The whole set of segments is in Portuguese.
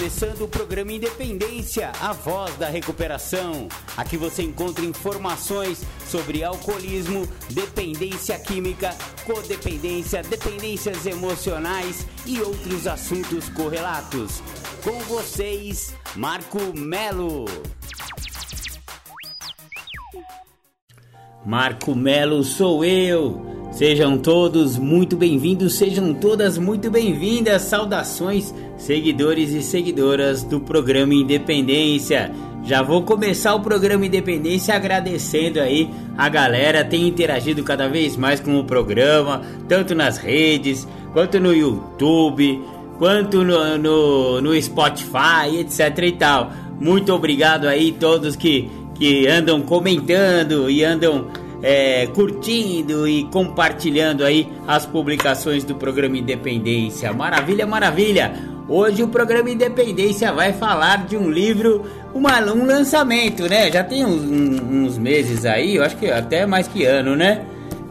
começando o programa Independência, a voz da recuperação. Aqui você encontra informações sobre alcoolismo, dependência química, codependência, dependências emocionais e outros assuntos correlatos. Com vocês, Marco Melo. Marco Melo sou eu. Sejam todos muito bem-vindos, sejam todas muito bem-vindas. Saudações, seguidores e seguidoras do programa Independência. Já vou começar o programa Independência agradecendo aí a galera tem interagido cada vez mais com o programa, tanto nas redes, quanto no YouTube, quanto no, no, no Spotify, etc e tal. Muito obrigado aí todos que, que andam comentando e andam é, curtindo e compartilhando aí as publicações do programa Independência. Maravilha, maravilha! Hoje o programa Independência vai falar de um livro, uma, um lançamento, né? Já tem uns, uns meses aí, eu acho que até mais que ano, né?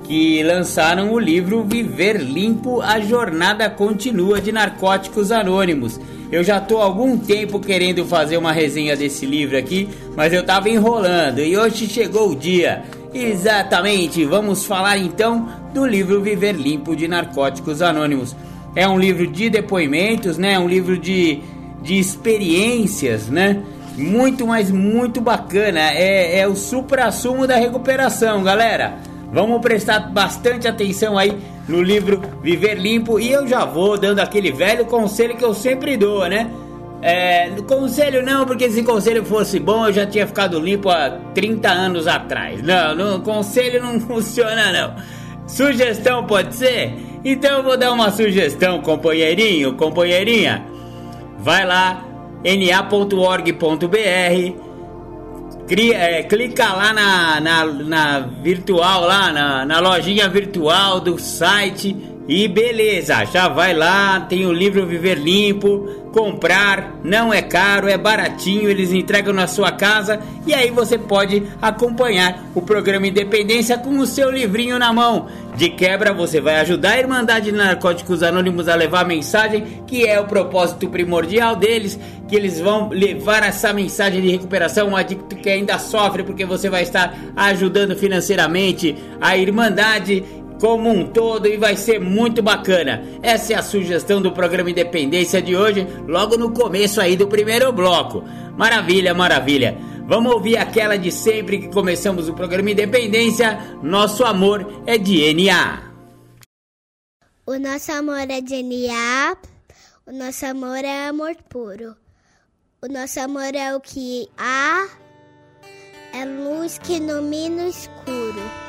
Que lançaram o livro Viver Limpo, a Jornada Continua de Narcóticos Anônimos. Eu já tô há algum tempo querendo fazer uma resenha desse livro aqui, mas eu tava enrolando e hoje chegou o dia. Exatamente, vamos falar então do livro Viver Limpo de Narcóticos Anônimos. É um livro de depoimentos, né? É um livro de, de experiências, né? Muito, mas muito bacana. É, é o supra-sumo da recuperação, galera. Vamos prestar bastante atenção aí no livro Viver Limpo e eu já vou dando aquele velho conselho que eu sempre dou, né? É, conselho não, porque se conselho fosse bom eu já tinha ficado limpo há 30 anos atrás. Não, não conselho não funciona não. Sugestão pode ser? Então eu vou dar uma sugestão, companheirinho, companheirinha. Vai lá, na.org.br, é, clica lá na, na, na virtual, lá na, na lojinha virtual do site e beleza, já vai lá, tem o livro Viver Limpo, comprar, não é caro, é baratinho, eles entregam na sua casa e aí você pode acompanhar o programa Independência com o seu livrinho na mão. De quebra, você vai ajudar a Irmandade de Narcóticos Anônimos a levar a mensagem, que é o propósito primordial deles, que eles vão levar essa mensagem de recuperação, um adicto que ainda sofre, porque você vai estar ajudando financeiramente a Irmandade como um todo e vai ser muito bacana. Essa é a sugestão do programa Independência de hoje, logo no começo aí do primeiro bloco. Maravilha, maravilha. Vamos ouvir aquela de sempre que começamos o programa Independência. Nosso amor é DNA. O nosso amor é DNA. O nosso amor é amor puro. O nosso amor é o que há. É luz que ilumina o escuro.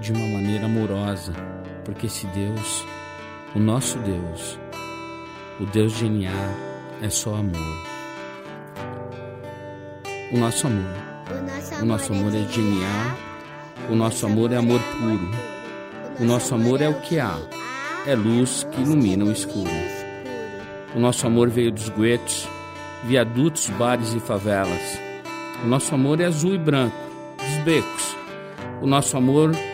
de uma maneira amorosa, porque esse Deus, o nosso Deus, o Deus de NA, é só amor. O nosso amor, o nosso amor é de NA, o nosso amor é amor puro, o nosso amor é o que há, é luz que ilumina o escuro. O nosso amor veio dos guetos, viadutos, bares e favelas. O nosso amor é azul e branco, dos becos. O nosso amor é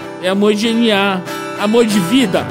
é amor genial, amor de vida.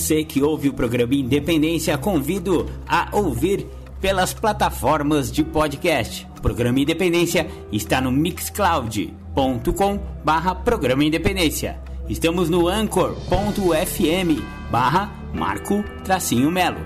Você que ouve o programa Independência, convido a ouvir pelas plataformas de podcast. O programa Independência está no mixcloud.com barra Programa Independência. Estamos no anchor.fm barra Marco Tracinho Melo.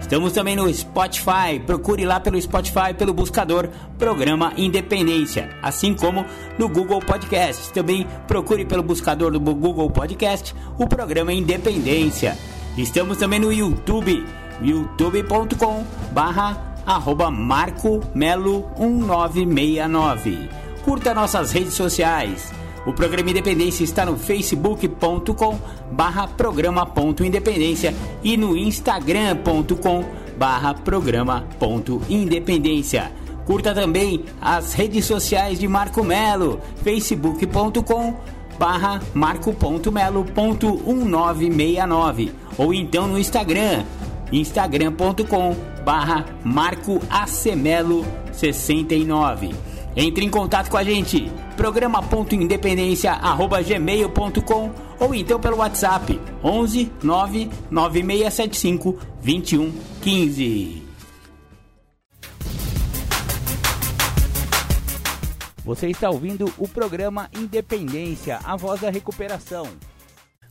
Estamos também no Spotify. Procure lá pelo Spotify, pelo buscador Programa Independência, assim como no Google Podcast. Também procure pelo buscador do Google Podcast o programa Independência. Estamos também no YouTube, youtube.com barra arroba Marco Melo 1969. Curta nossas redes sociais o programa Independência está no facebook.com barra programa.independência e no instagram.com barra programa.independência. Curta também as redes sociais de Marco Melo, facebook.com barra marco.melo.1969 ou então no Instagram, instagram.com barra marcoacemelo69. Entre em contato com a gente, programa.independência@gmail.com ou então pelo WhatsApp 11 99675 2115. Você está ouvindo o programa Independência, a voz da recuperação.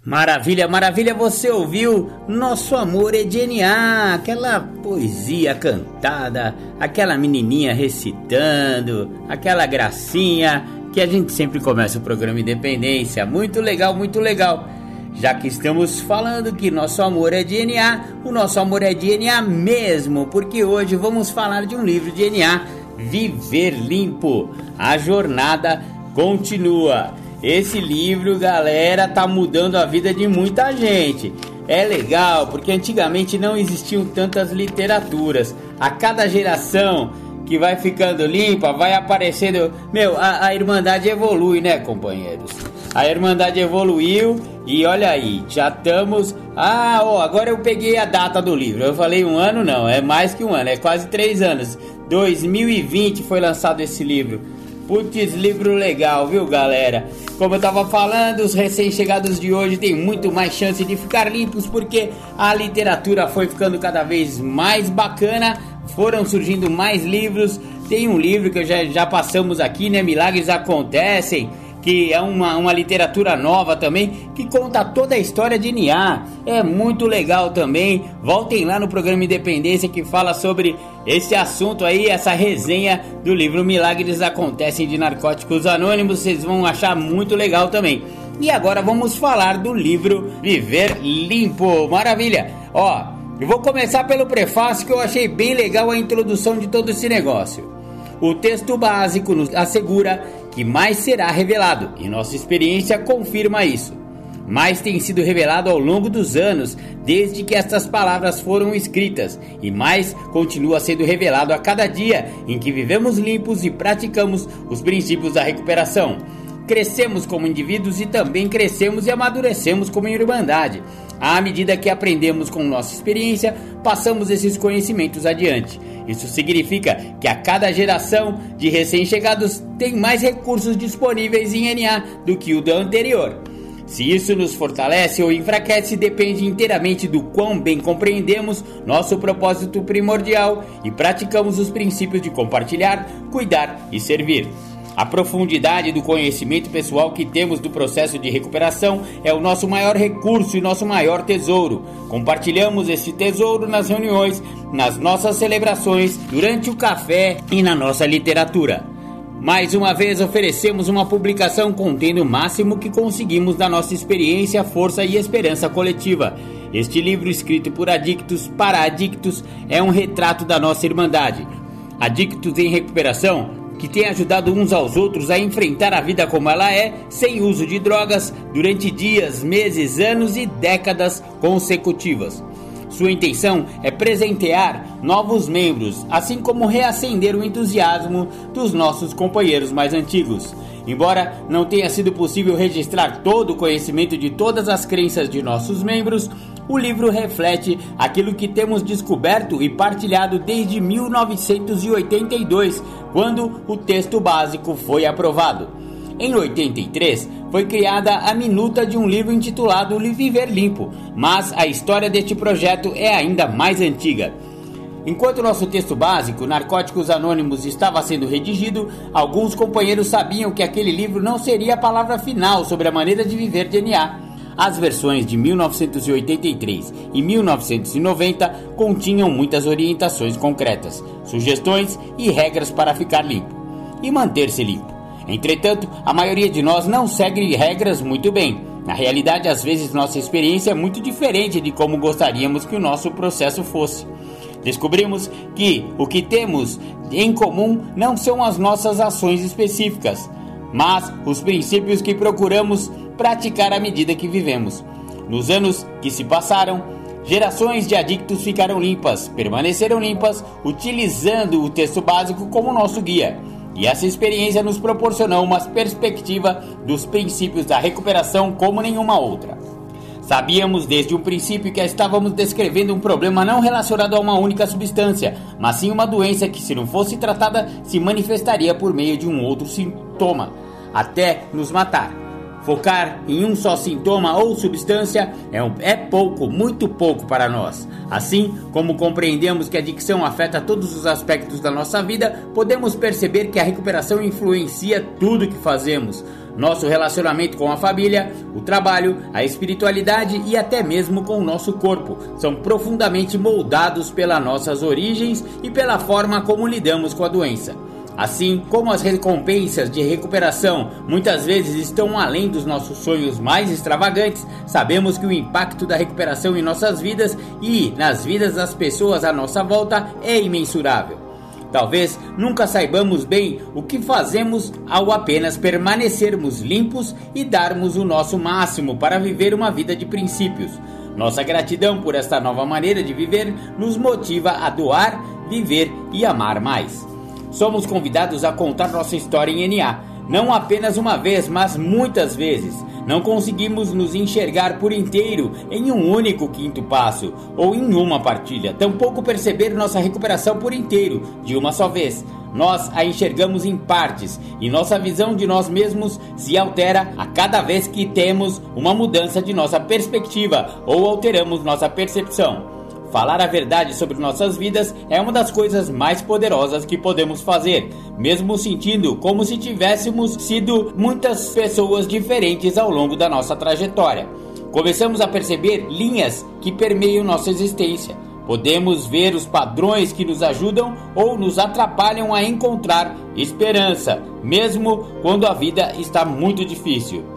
Maravilha, maravilha, você ouviu Nosso Amor é DNA, aquela poesia cantada, aquela menininha recitando, aquela gracinha que a gente sempre começa o programa Independência. Muito legal, muito legal. Já que estamos falando que nosso amor é DNA, o nosso amor é DNA mesmo, porque hoje vamos falar de um livro de DNA, Viver Limpo. A jornada continua. Esse livro, galera, tá mudando a vida de muita gente. É legal porque antigamente não existiam tantas literaturas. A cada geração que vai ficando limpa, vai aparecendo. Meu, a, a Irmandade evolui, né, companheiros? A Irmandade evoluiu e olha aí, já estamos. Ah, ó, agora eu peguei a data do livro. Eu falei um ano, não, é mais que um ano, é quase três anos. 2020 foi lançado esse livro. Putz, livro legal, viu, galera? Como eu tava falando, os recém-chegados de hoje têm muito mais chance de ficar limpos porque a literatura foi ficando cada vez mais bacana, foram surgindo mais livros. Tem um livro que já, já passamos aqui, né? Milagres Acontecem, que é uma, uma literatura nova também, que conta toda a história de Nia. É muito legal também. Voltem lá no programa Independência que fala sobre esse assunto aí, essa resenha do livro Milagres Acontecem de Narcóticos Anônimos. Vocês vão achar muito legal também. E agora vamos falar do livro Viver Limpo. Maravilha! Ó, eu vou começar pelo prefácio que eu achei bem legal a introdução de todo esse negócio. O texto básico nos assegura que mais será revelado, e nossa experiência confirma isso. Mais tem sido revelado ao longo dos anos, desde que estas palavras foram escritas, e mais continua sendo revelado a cada dia em que vivemos limpos e praticamos os princípios da recuperação. Crescemos como indivíduos e também crescemos e amadurecemos como irmandade. À medida que aprendemos com nossa experiência, passamos esses conhecimentos adiante. Isso significa que a cada geração de recém-chegados tem mais recursos disponíveis em NA do que o da anterior. Se isso nos fortalece ou enfraquece depende inteiramente do quão bem compreendemos nosso propósito primordial e praticamos os princípios de compartilhar, cuidar e servir. A profundidade do conhecimento pessoal que temos do processo de recuperação é o nosso maior recurso e nosso maior tesouro. Compartilhamos esse tesouro nas reuniões, nas nossas celebrações, durante o café e na nossa literatura. Mais uma vez oferecemos uma publicação contendo o máximo que conseguimos da nossa experiência, força e esperança coletiva. Este livro, escrito por adictos para adictos, é um retrato da nossa irmandade. Adictos em recuperação que tem ajudado uns aos outros a enfrentar a vida como ela é, sem uso de drogas, durante dias, meses, anos e décadas consecutivas. Sua intenção é presentear novos membros, assim como reacender o entusiasmo dos nossos companheiros mais antigos. Embora não tenha sido possível registrar todo o conhecimento de todas as crenças de nossos membros, o livro reflete aquilo que temos descoberto e partilhado desde 1982, quando o texto básico foi aprovado. Em 83, foi criada a minuta de um livro intitulado Viver Limpo, mas a história deste projeto é ainda mais antiga. Enquanto nosso texto básico, Narcóticos Anônimos, estava sendo redigido, alguns companheiros sabiam que aquele livro não seria a palavra final sobre a maneira de viver DNA. As versões de 1983 e 1990 continham muitas orientações concretas, sugestões e regras para ficar limpo e manter-se limpo. Entretanto, a maioria de nós não segue regras muito bem. Na realidade, às vezes nossa experiência é muito diferente de como gostaríamos que o nosso processo fosse. Descobrimos que o que temos em comum não são as nossas ações específicas, mas os princípios que procuramos praticar à medida que vivemos. Nos anos que se passaram, gerações de adictos ficaram limpas, permaneceram limpas, utilizando o texto básico como nosso guia. E essa experiência nos proporcionou uma perspectiva dos princípios da recuperação como nenhuma outra. Sabíamos desde o princípio que estávamos descrevendo um problema não relacionado a uma única substância, mas sim uma doença que, se não fosse tratada, se manifestaria por meio de um outro sintoma, até nos matar. Focar em um só sintoma ou substância é, um, é pouco, muito pouco para nós. Assim como compreendemos que a adicção afeta todos os aspectos da nossa vida, podemos perceber que a recuperação influencia tudo que fazemos. Nosso relacionamento com a família, o trabalho, a espiritualidade e até mesmo com o nosso corpo são profundamente moldados pelas nossas origens e pela forma como lidamos com a doença. Assim como as recompensas de recuperação muitas vezes estão além dos nossos sonhos mais extravagantes, sabemos que o impacto da recuperação em nossas vidas e nas vidas das pessoas à nossa volta é imensurável. Talvez nunca saibamos bem o que fazemos ao apenas permanecermos limpos e darmos o nosso máximo para viver uma vida de princípios. Nossa gratidão por esta nova maneira de viver nos motiva a doar, viver e amar mais somos convidados a contar nossa história em NA. Não apenas uma vez, mas muitas vezes. Não conseguimos nos enxergar por inteiro em um único quinto passo ou em uma partilha, tampouco perceber nossa recuperação por inteiro, de uma só vez. Nós a enxergamos em partes e nossa visão de nós mesmos se altera a cada vez que temos uma mudança de nossa perspectiva ou alteramos nossa percepção. Falar a verdade sobre nossas vidas é uma das coisas mais poderosas que podemos fazer, mesmo sentindo como se tivéssemos sido muitas pessoas diferentes ao longo da nossa trajetória. Começamos a perceber linhas que permeiam nossa existência. Podemos ver os padrões que nos ajudam ou nos atrapalham a encontrar esperança, mesmo quando a vida está muito difícil.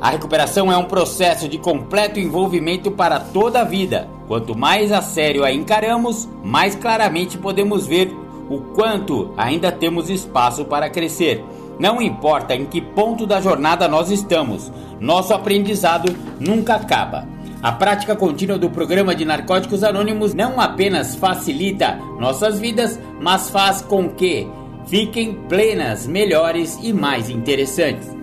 A recuperação é um processo de completo envolvimento para toda a vida. Quanto mais a sério a encaramos, mais claramente podemos ver o quanto ainda temos espaço para crescer. Não importa em que ponto da jornada nós estamos, nosso aprendizado nunca acaba. A prática contínua do programa de Narcóticos Anônimos não apenas facilita nossas vidas, mas faz com que fiquem plenas, melhores e mais interessantes.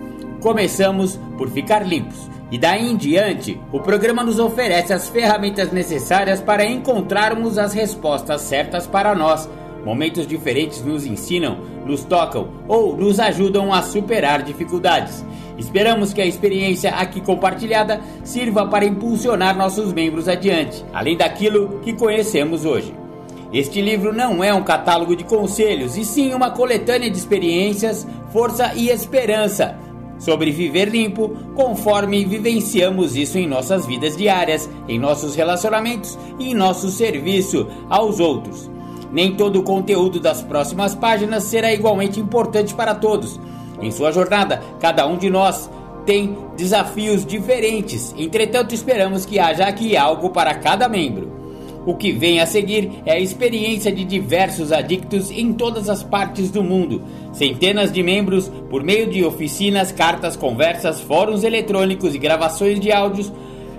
Começamos por ficar limpos. E daí em diante, o programa nos oferece as ferramentas necessárias para encontrarmos as respostas certas para nós. Momentos diferentes nos ensinam, nos tocam ou nos ajudam a superar dificuldades. Esperamos que a experiência aqui compartilhada sirva para impulsionar nossos membros adiante, além daquilo que conhecemos hoje. Este livro não é um catálogo de conselhos, e sim uma coletânea de experiências, força e esperança sobre viver limpo, conforme vivenciamos isso em nossas vidas diárias, em nossos relacionamentos e em nosso serviço aos outros. Nem todo o conteúdo das próximas páginas será igualmente importante para todos. Em sua jornada, cada um de nós tem desafios diferentes, entretanto, esperamos que haja aqui algo para cada membro. O que vem a seguir é a experiência de diversos adictos em todas as partes do mundo. Centenas de membros, por meio de oficinas, cartas, conversas, fóruns eletrônicos e gravações de áudios,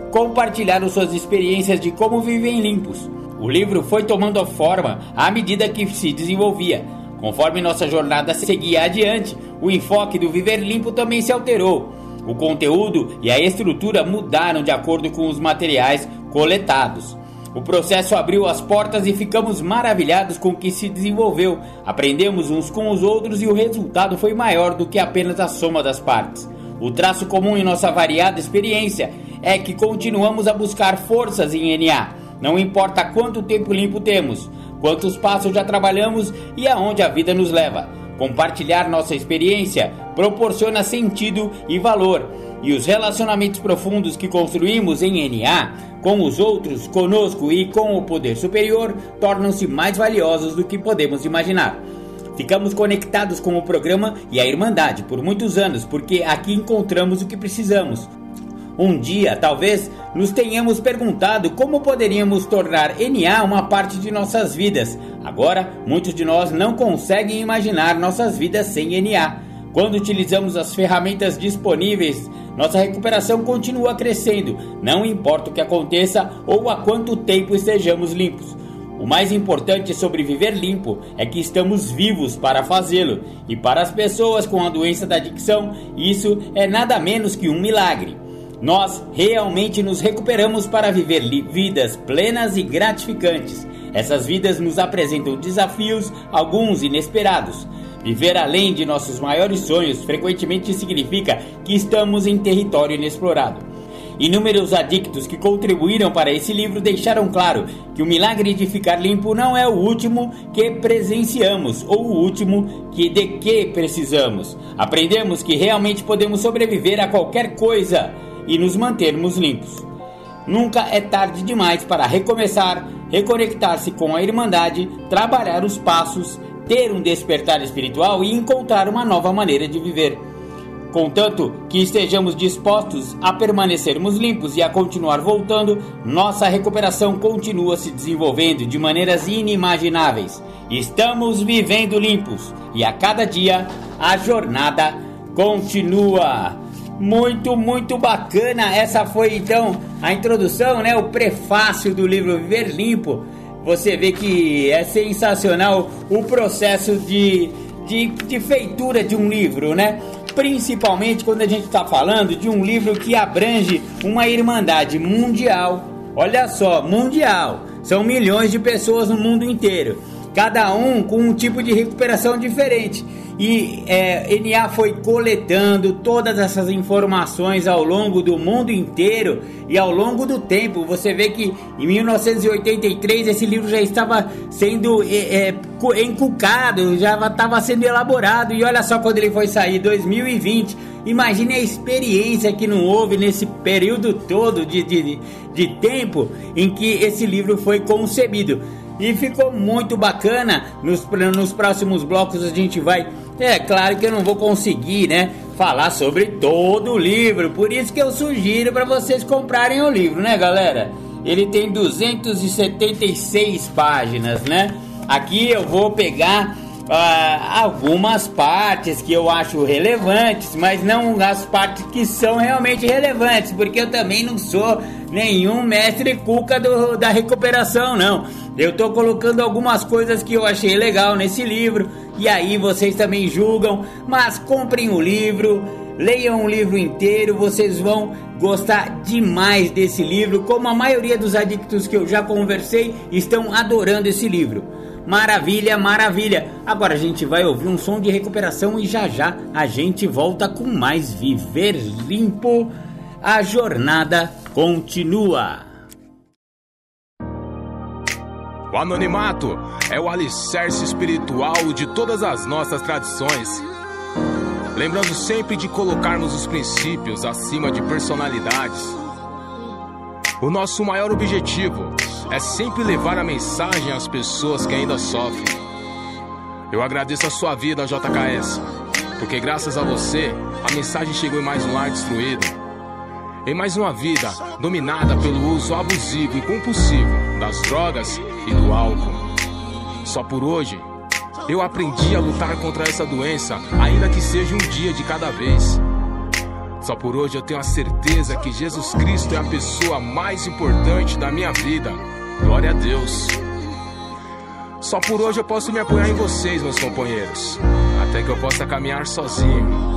compartilharam suas experiências de como vivem limpos. O livro foi tomando forma à medida que se desenvolvia. Conforme nossa jornada seguia adiante, o enfoque do viver limpo também se alterou. O conteúdo e a estrutura mudaram de acordo com os materiais coletados. O processo abriu as portas e ficamos maravilhados com o que se desenvolveu. Aprendemos uns com os outros e o resultado foi maior do que apenas a soma das partes. O traço comum em nossa variada experiência é que continuamos a buscar forças em NA. Não importa quanto tempo limpo temos, quantos passos já trabalhamos e aonde a vida nos leva. Compartilhar nossa experiência proporciona sentido e valor, e os relacionamentos profundos que construímos em NA com os outros, conosco e com o poder superior tornam-se mais valiosos do que podemos imaginar. Ficamos conectados com o programa e a Irmandade por muitos anos, porque aqui encontramos o que precisamos. Um dia, talvez, nos tenhamos perguntado como poderíamos tornar NA uma parte de nossas vidas. Agora, muitos de nós não conseguem imaginar nossas vidas sem NA. Quando utilizamos as ferramentas disponíveis, nossa recuperação continua crescendo, não importa o que aconteça ou há quanto tempo estejamos limpos. O mais importante sobre viver limpo é que estamos vivos para fazê-lo, e para as pessoas com a doença da adicção, isso é nada menos que um milagre. Nós realmente nos recuperamos para viver vidas plenas e gratificantes. Essas vidas nos apresentam desafios, alguns inesperados. Viver além de nossos maiores sonhos frequentemente significa que estamos em território inexplorado. Inúmeros adictos que contribuíram para esse livro deixaram claro que o milagre de ficar limpo não é o último que presenciamos ou o último que de que precisamos. Aprendemos que realmente podemos sobreviver a qualquer coisa e nos mantermos limpos. Nunca é tarde demais para recomeçar, reconectar-se com a Irmandade, trabalhar os passos, ter um despertar espiritual e encontrar uma nova maneira de viver. Contanto que estejamos dispostos a permanecermos limpos e a continuar voltando, nossa recuperação continua se desenvolvendo de maneiras inimagináveis. Estamos vivendo limpos e a cada dia a jornada continua. Muito, muito bacana. Essa foi então a introdução, né? O prefácio do livro Viver Limpo. Você vê que é sensacional o processo de, de, de feitura de um livro, né? Principalmente quando a gente está falando de um livro que abrange uma irmandade mundial. Olha só, mundial. São milhões de pessoas no mundo inteiro. Cada um com um tipo de recuperação diferente. E é, NA foi coletando todas essas informações ao longo do mundo inteiro e ao longo do tempo. Você vê que em 1983 esse livro já estava sendo é, é, encucado, já estava sendo elaborado. E olha só quando ele foi sair, 2020. Imagine a experiência que não houve nesse período todo de, de, de tempo em que esse livro foi concebido. E ficou muito bacana. Nos, nos próximos blocos a gente vai. É claro que eu não vou conseguir, né? Falar sobre todo o livro. Por isso que eu sugiro para vocês comprarem o livro, né, galera? Ele tem 276 páginas, né? Aqui eu vou pegar ah, algumas partes que eu acho relevantes, mas não as partes que são realmente relevantes, porque eu também não sou nenhum mestre cuca do, da recuperação, não. Eu tô colocando algumas coisas que eu achei legal nesse livro, e aí vocês também julgam, mas comprem o livro, leiam o livro inteiro, vocês vão gostar demais desse livro, como a maioria dos adictos que eu já conversei estão adorando esse livro. Maravilha, maravilha. Agora a gente vai ouvir um som de recuperação e já já a gente volta com mais Viver Limpo. A jornada continua. O anonimato é o alicerce espiritual de todas as nossas tradições. Lembrando sempre de colocarmos os princípios acima de personalidades. O nosso maior objetivo é sempre levar a mensagem às pessoas que ainda sofrem. Eu agradeço a sua vida, JKS, porque graças a você, a mensagem chegou em mais um lar destruído. Em mais uma vida dominada pelo uso abusivo e compulsivo das drogas e do álcool. Só por hoje, eu aprendi a lutar contra essa doença, ainda que seja um dia de cada vez. Só por hoje eu tenho a certeza que Jesus Cristo é a pessoa mais importante da minha vida. Glória a Deus. Só por hoje eu posso me apoiar em vocês, meus companheiros. Até que eu possa caminhar sozinho.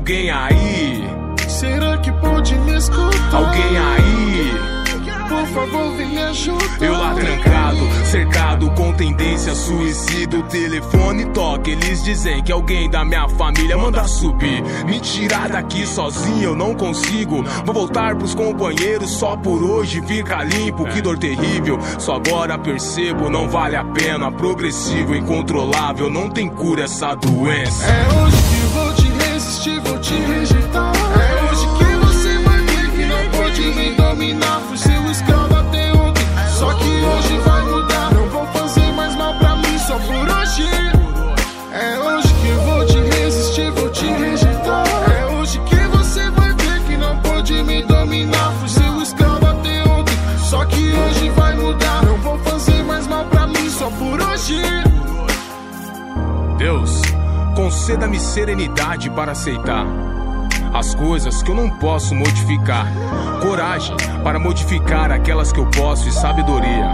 alguém aí? Será que pode me escutar? Alguém aí? Por favor, vem me ajudar. Eu lá trancado, cercado com tendência suicida. O telefone toca, eles dizem que alguém da minha família manda subir. Me tirar daqui sozinho eu não consigo. Vou voltar pros companheiros só por hoje fica limpo. Que dor terrível, só agora percebo, não vale a pena. Progressivo, incontrolável, não tem cura essa doença. É hoje que vou te vou te rejeitar. Conceda-me serenidade para aceitar as coisas que eu não posso modificar, coragem para modificar aquelas que eu posso e sabedoria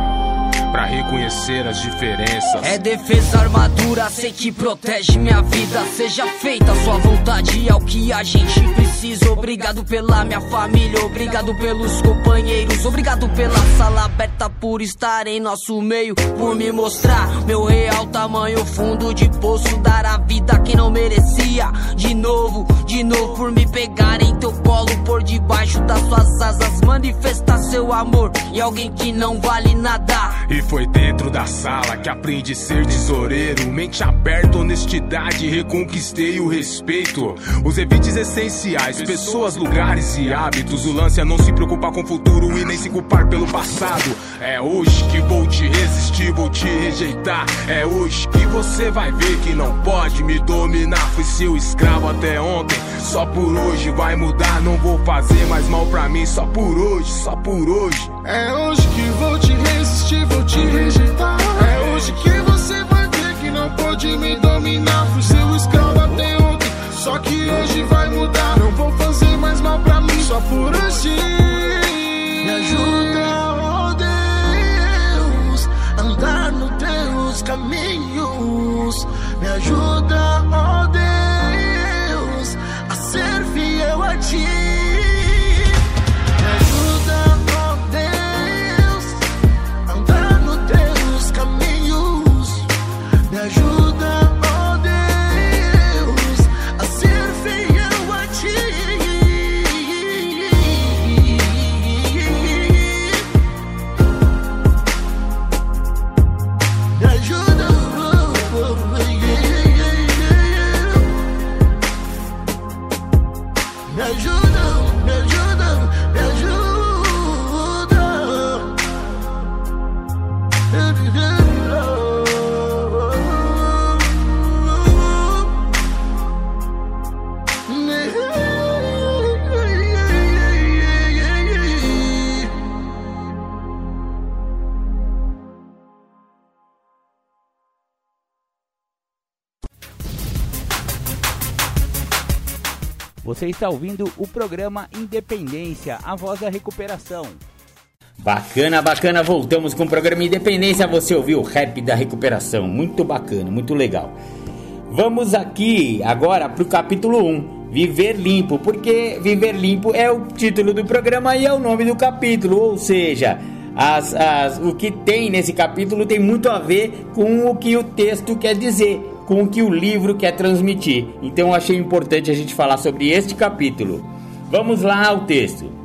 para reconhecer as diferenças. É defesa, armadura, sei que protege minha vida. Seja feita a sua vontade, é o que a gente precisa. Obrigado pela minha família, obrigado pelos companheiros, obrigado pela sala aberta por estar em nosso meio, por me mostrar meu real tamanho, fundo de poço, dar a vida a quem não merecia. De novo, de novo, por me pegar em teu colo, por debaixo das suas asas, manifestar seu amor e alguém que não vale nada. E foi dentro da sala que aprendi a ser tesoureiro. Mente aberta, honestidade, reconquistei o respeito. Os evites essenciais, pessoas, lugares e hábitos. O lance é não se preocupar com o futuro e nem se culpar pelo passado. É hoje que vou te resistir, vou te rejeitar. É hoje que você vai ver que não pode me dominar. Fui seu escravo até ontem, só por hoje vai mudar. Não vou fazer mais mal pra mim, só por hoje, só por hoje. É hoje que vou te resistir, vou te rejeitar. É hoje que você vai ver que não pode me dominar. Você está ouvindo o programa Independência, a voz da recuperação. Bacana, bacana, voltamos com o programa Independência. Você ouviu o rap da recuperação, muito bacana, muito legal. Vamos aqui agora para o capítulo 1, Viver Limpo, porque Viver Limpo é o título do programa e é o nome do capítulo, ou seja, as, as, o que tem nesse capítulo tem muito a ver com o que o texto quer dizer, com o que o livro quer transmitir. Então achei importante a gente falar sobre este capítulo. Vamos lá ao texto.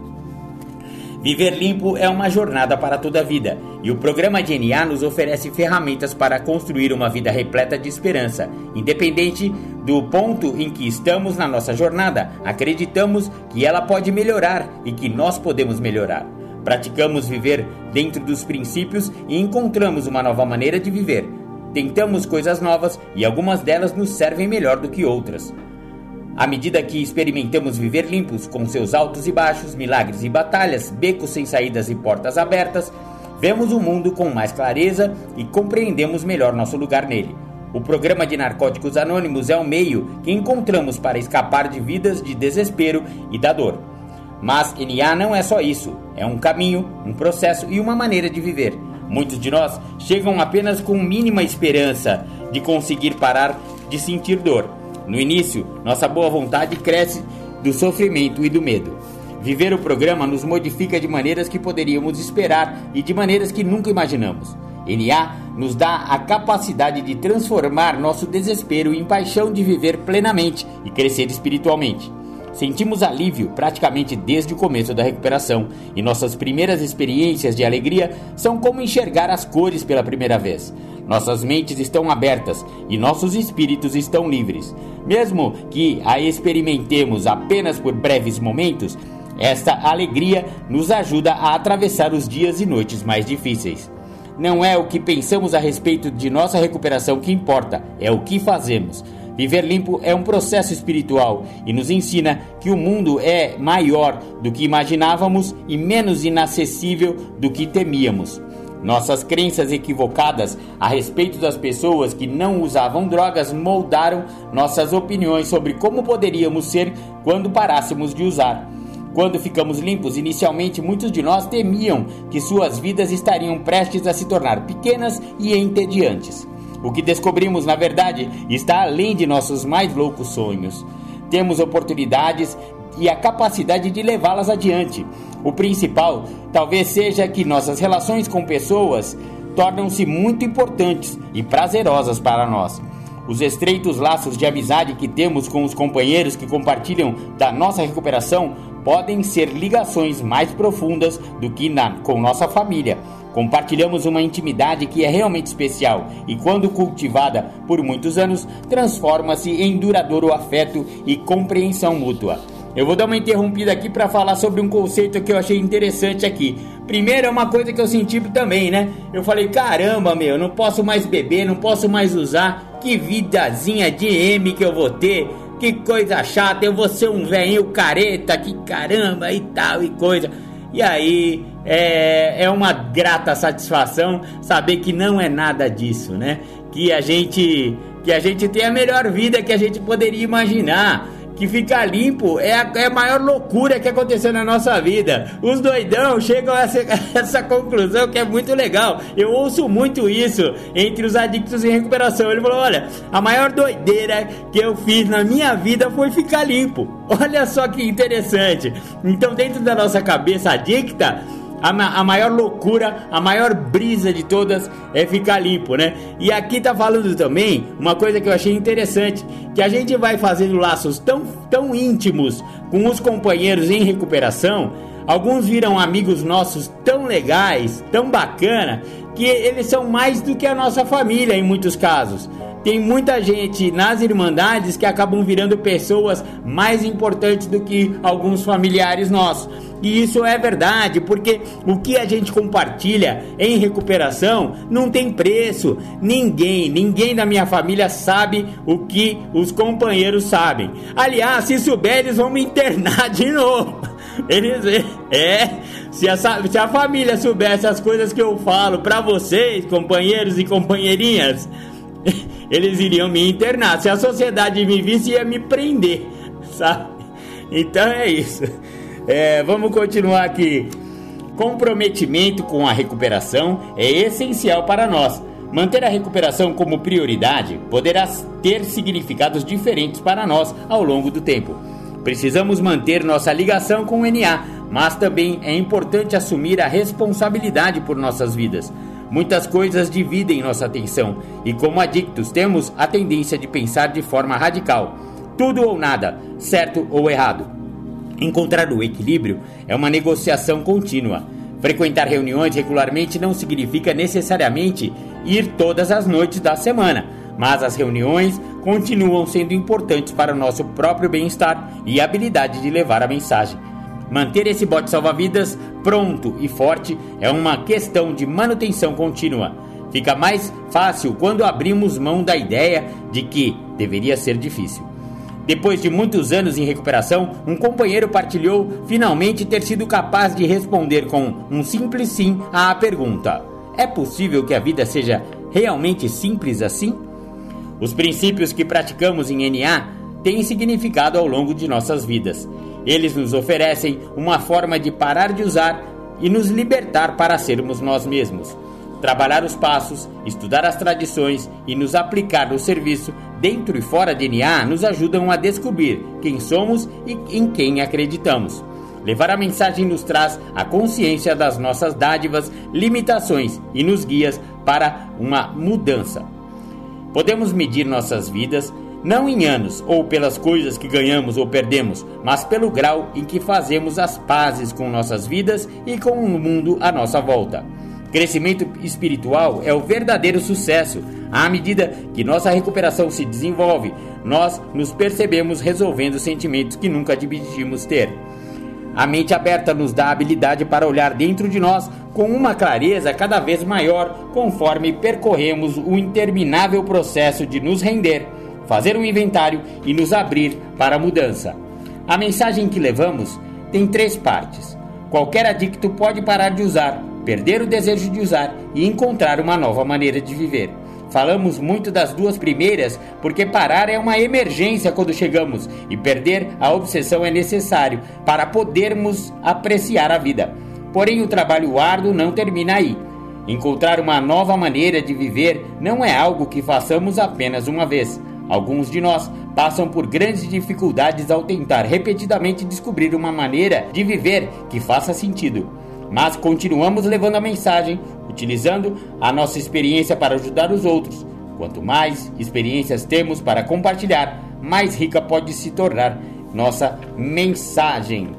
Viver limpo é uma jornada para toda a vida, e o programa DNA nos oferece ferramentas para construir uma vida repleta de esperança. Independente do ponto em que estamos na nossa jornada, acreditamos que ela pode melhorar e que nós podemos melhorar. Praticamos viver dentro dos princípios e encontramos uma nova maneira de viver. Tentamos coisas novas e algumas delas nos servem melhor do que outras. À medida que experimentamos viver limpos, com seus altos e baixos, milagres e batalhas, becos sem saídas e portas abertas, vemos o mundo com mais clareza e compreendemos melhor nosso lugar nele. O programa de Narcóticos Anônimos é o meio que encontramos para escapar de vidas de desespero e da dor. Mas NA não é só isso, é um caminho, um processo e uma maneira de viver. Muitos de nós chegam apenas com mínima esperança de conseguir parar de sentir dor. No início, nossa boa vontade cresce do sofrimento e do medo. Viver o programa nos modifica de maneiras que poderíamos esperar e de maneiras que nunca imaginamos. NA nos dá a capacidade de transformar nosso desespero em paixão de viver plenamente e crescer espiritualmente. Sentimos alívio praticamente desde o começo da recuperação, e nossas primeiras experiências de alegria são como enxergar as cores pela primeira vez. Nossas mentes estão abertas e nossos espíritos estão livres. Mesmo que a experimentemos apenas por breves momentos, esta alegria nos ajuda a atravessar os dias e noites mais difíceis. Não é o que pensamos a respeito de nossa recuperação que importa, é o que fazemos. Viver limpo é um processo espiritual e nos ensina que o mundo é maior do que imaginávamos e menos inacessível do que temíamos. Nossas crenças equivocadas a respeito das pessoas que não usavam drogas moldaram nossas opiniões sobre como poderíamos ser quando parássemos de usar. Quando ficamos limpos, inicialmente muitos de nós temiam que suas vidas estariam prestes a se tornar pequenas e entediantes. O que descobrimos, na verdade, está além de nossos mais loucos sonhos. Temos oportunidades e a capacidade de levá-las adiante. O principal talvez seja que nossas relações com pessoas tornam-se muito importantes e prazerosas para nós. Os estreitos laços de amizade que temos com os companheiros que compartilham da nossa recuperação podem ser ligações mais profundas do que na, com nossa família. Compartilhamos uma intimidade que é realmente especial e, quando cultivada por muitos anos, transforma-se em duradouro afeto e compreensão mútua. Eu vou dar uma interrompida aqui para falar sobre um conceito que eu achei interessante aqui. Primeiro é uma coisa que eu senti também, né? Eu falei, caramba, meu, não posso mais beber, não posso mais usar. Que vidazinha de M que eu vou ter. Que coisa chata, eu vou ser um velhinho careta, que caramba e tal e coisa. E aí é, é uma grata satisfação saber que não é nada disso, né? Que a gente que a gente tem a melhor vida que a gente poderia imaginar que ficar limpo é a, é a maior loucura que aconteceu na nossa vida. Os doidão chegam a essa, a essa conclusão que é muito legal. Eu ouço muito isso entre os adictos em recuperação. Ele falou: olha, a maior doideira que eu fiz na minha vida foi ficar limpo. Olha só que interessante. Então, dentro da nossa cabeça adicta, a, a, maior loucura, a maior brisa de todas é ficar limpo, né? E aqui tá falando também uma coisa que eu achei interessante, que a gente vai fazendo laços tão, tão íntimos com os companheiros em recuperação, alguns viram amigos nossos tão legais, tão bacana, que eles são mais do que a nossa família em muitos casos. Tem muita gente nas Irmandades que acabam virando pessoas mais importantes do que alguns familiares nossos. E isso é verdade, porque o que a gente compartilha em recuperação não tem preço. Ninguém, ninguém da minha família sabe o que os companheiros sabem. Aliás, se souber, eles vão me internar de novo. Eles é, se a, se a família soubesse as coisas que eu falo para vocês, companheiros e companheirinhas, eles iriam me internar. Se a sociedade me visse, ia me prender, sabe? Então é isso. É, vamos continuar aqui. Comprometimento com a recuperação é essencial para nós. Manter a recuperação como prioridade poderá ter significados diferentes para nós ao longo do tempo. Precisamos manter nossa ligação com o NA, mas também é importante assumir a responsabilidade por nossas vidas. Muitas coisas dividem nossa atenção e, como adictos, temos a tendência de pensar de forma radical: tudo ou nada, certo ou errado. Encontrar o equilíbrio é uma negociação contínua. Frequentar reuniões regularmente não significa necessariamente ir todas as noites da semana, mas as reuniões continuam sendo importantes para o nosso próprio bem-estar e habilidade de levar a mensagem. Manter esse bote salva-vidas pronto e forte é uma questão de manutenção contínua. Fica mais fácil quando abrimos mão da ideia de que deveria ser difícil. Depois de muitos anos em recuperação, um companheiro partilhou finalmente ter sido capaz de responder com um simples sim à pergunta: É possível que a vida seja realmente simples assim? Os princípios que praticamos em NA têm significado ao longo de nossas vidas. Eles nos oferecem uma forma de parar de usar e nos libertar para sermos nós mesmos. Trabalhar os passos, estudar as tradições e nos aplicar no serviço dentro e fora de NA nos ajudam a descobrir quem somos e em quem acreditamos. Levar a mensagem nos traz a consciência das nossas dádivas, limitações e nos guia para uma mudança. Podemos medir nossas vidas não em anos ou pelas coisas que ganhamos ou perdemos, mas pelo grau em que fazemos as pazes com nossas vidas e com o mundo à nossa volta. Crescimento espiritual é o verdadeiro sucesso. À medida que nossa recuperação se desenvolve, nós nos percebemos resolvendo sentimentos que nunca admitimos ter. A mente aberta nos dá a habilidade para olhar dentro de nós com uma clareza cada vez maior conforme percorremos o interminável processo de nos render fazer um inventário e nos abrir para a mudança. A mensagem que levamos tem três partes. Qualquer adicto pode parar de usar, perder o desejo de usar e encontrar uma nova maneira de viver. Falamos muito das duas primeiras porque parar é uma emergência quando chegamos e perder a obsessão é necessário para podermos apreciar a vida. Porém, o trabalho árduo não termina aí. Encontrar uma nova maneira de viver não é algo que façamos apenas uma vez. Alguns de nós passam por grandes dificuldades ao tentar repetidamente descobrir uma maneira de viver que faça sentido. Mas continuamos levando a mensagem, utilizando a nossa experiência para ajudar os outros. Quanto mais experiências temos para compartilhar, mais rica pode se tornar nossa mensagem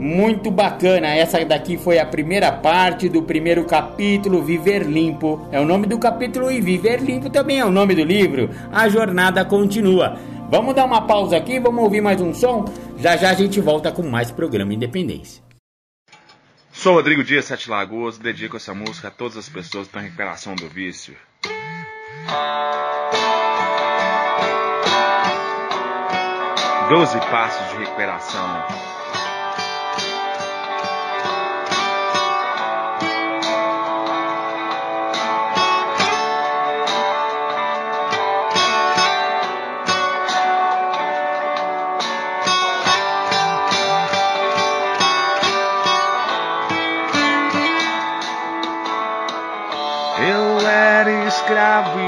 muito bacana. Essa daqui foi a primeira parte do primeiro capítulo, Viver Limpo. É o nome do capítulo e Viver Limpo também é o nome do livro. A jornada continua. Vamos dar uma pausa aqui, vamos ouvir mais um som? Já já a gente volta com mais programa Independência. Sou Rodrigo Dias, Sete Lagoas, dedico essa música a todas as pessoas que estão em recuperação do vício. Doze passos de recuperação. clave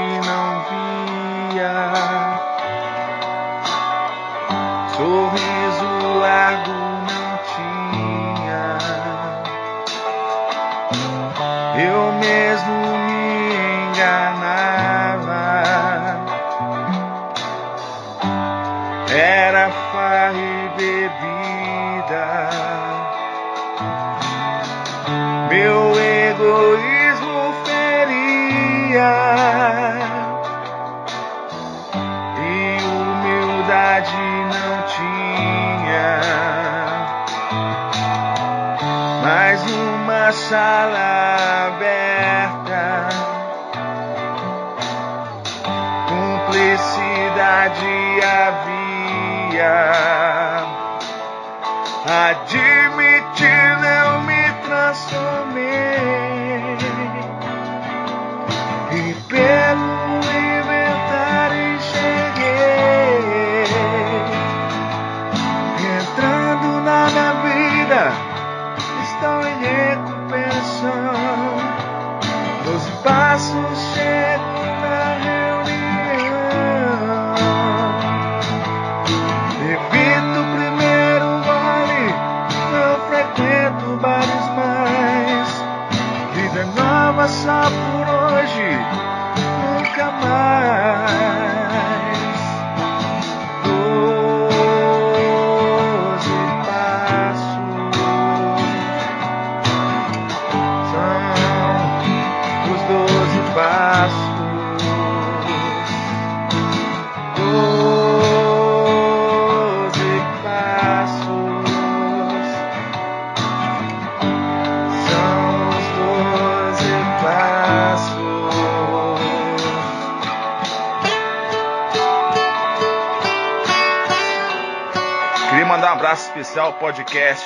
especial podcast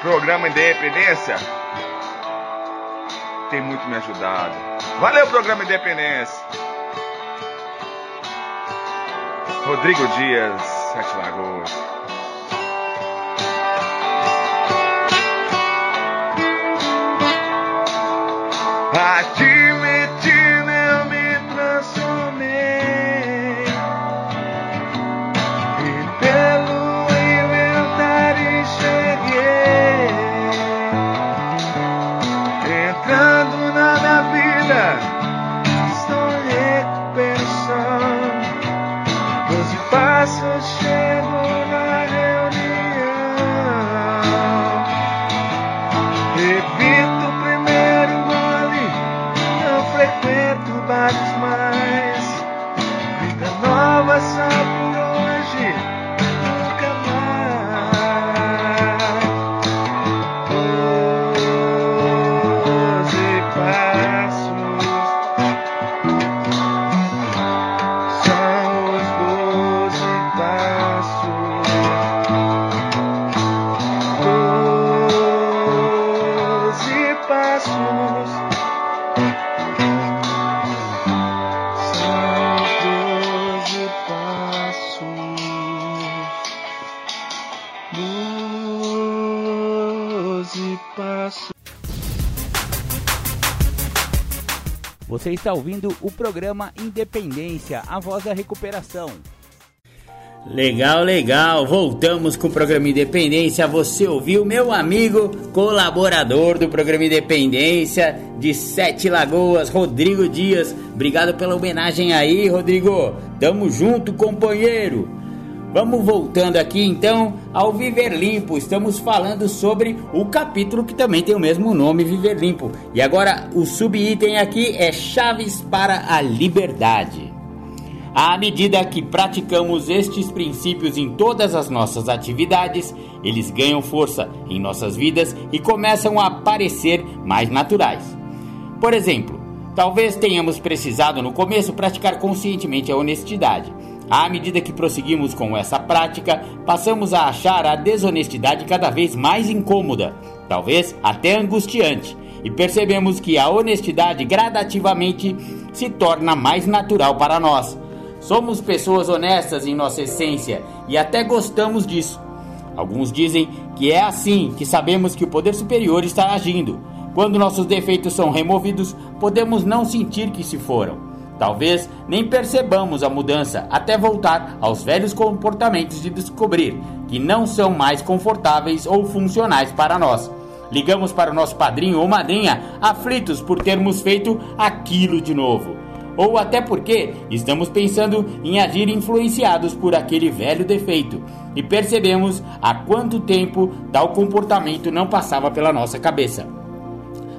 Programa Independência. Tem muito me ajudado. Valeu, Programa Independência. Rodrigo Dias, Sete Lagoas. Está ouvindo o programa Independência, a voz da recuperação. Legal, legal. Voltamos com o programa Independência. Você ouviu meu amigo, colaborador do programa Independência de Sete Lagoas, Rodrigo Dias. Obrigado pela homenagem aí, Rodrigo. Tamo junto, companheiro. Vamos voltando aqui então ao Viver Limpo. Estamos falando sobre o capítulo que também tem o mesmo nome, Viver Limpo. E agora o subitem aqui é Chaves para a Liberdade. À medida que praticamos estes princípios em todas as nossas atividades, eles ganham força em nossas vidas e começam a parecer mais naturais. Por exemplo, talvez tenhamos precisado no começo praticar conscientemente a honestidade. À medida que prosseguimos com essa prática, passamos a achar a desonestidade cada vez mais incômoda, talvez até angustiante, e percebemos que a honestidade gradativamente se torna mais natural para nós. Somos pessoas honestas em nossa essência e até gostamos disso. Alguns dizem que é assim que sabemos que o poder superior está agindo. Quando nossos defeitos são removidos, podemos não sentir que se foram. Talvez nem percebamos a mudança até voltar aos velhos comportamentos de descobrir que não são mais confortáveis ou funcionais para nós. Ligamos para o nosso padrinho ou madrinha aflitos por termos feito aquilo de novo. Ou até porque estamos pensando em agir influenciados por aquele velho defeito e percebemos há quanto tempo tal comportamento não passava pela nossa cabeça.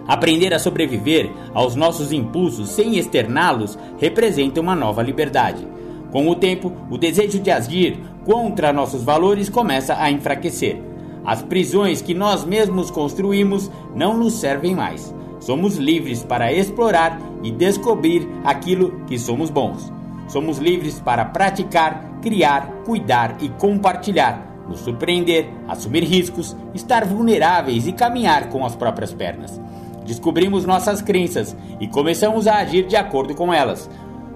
Aprender a sobreviver aos nossos impulsos sem externá-los representa uma nova liberdade. Com o tempo, o desejo de agir contra nossos valores começa a enfraquecer. As prisões que nós mesmos construímos não nos servem mais. Somos livres para explorar e descobrir aquilo que somos bons. Somos livres para praticar, criar, cuidar e compartilhar, nos surpreender, assumir riscos, estar vulneráveis e caminhar com as próprias pernas. Descobrimos nossas crenças e começamos a agir de acordo com elas.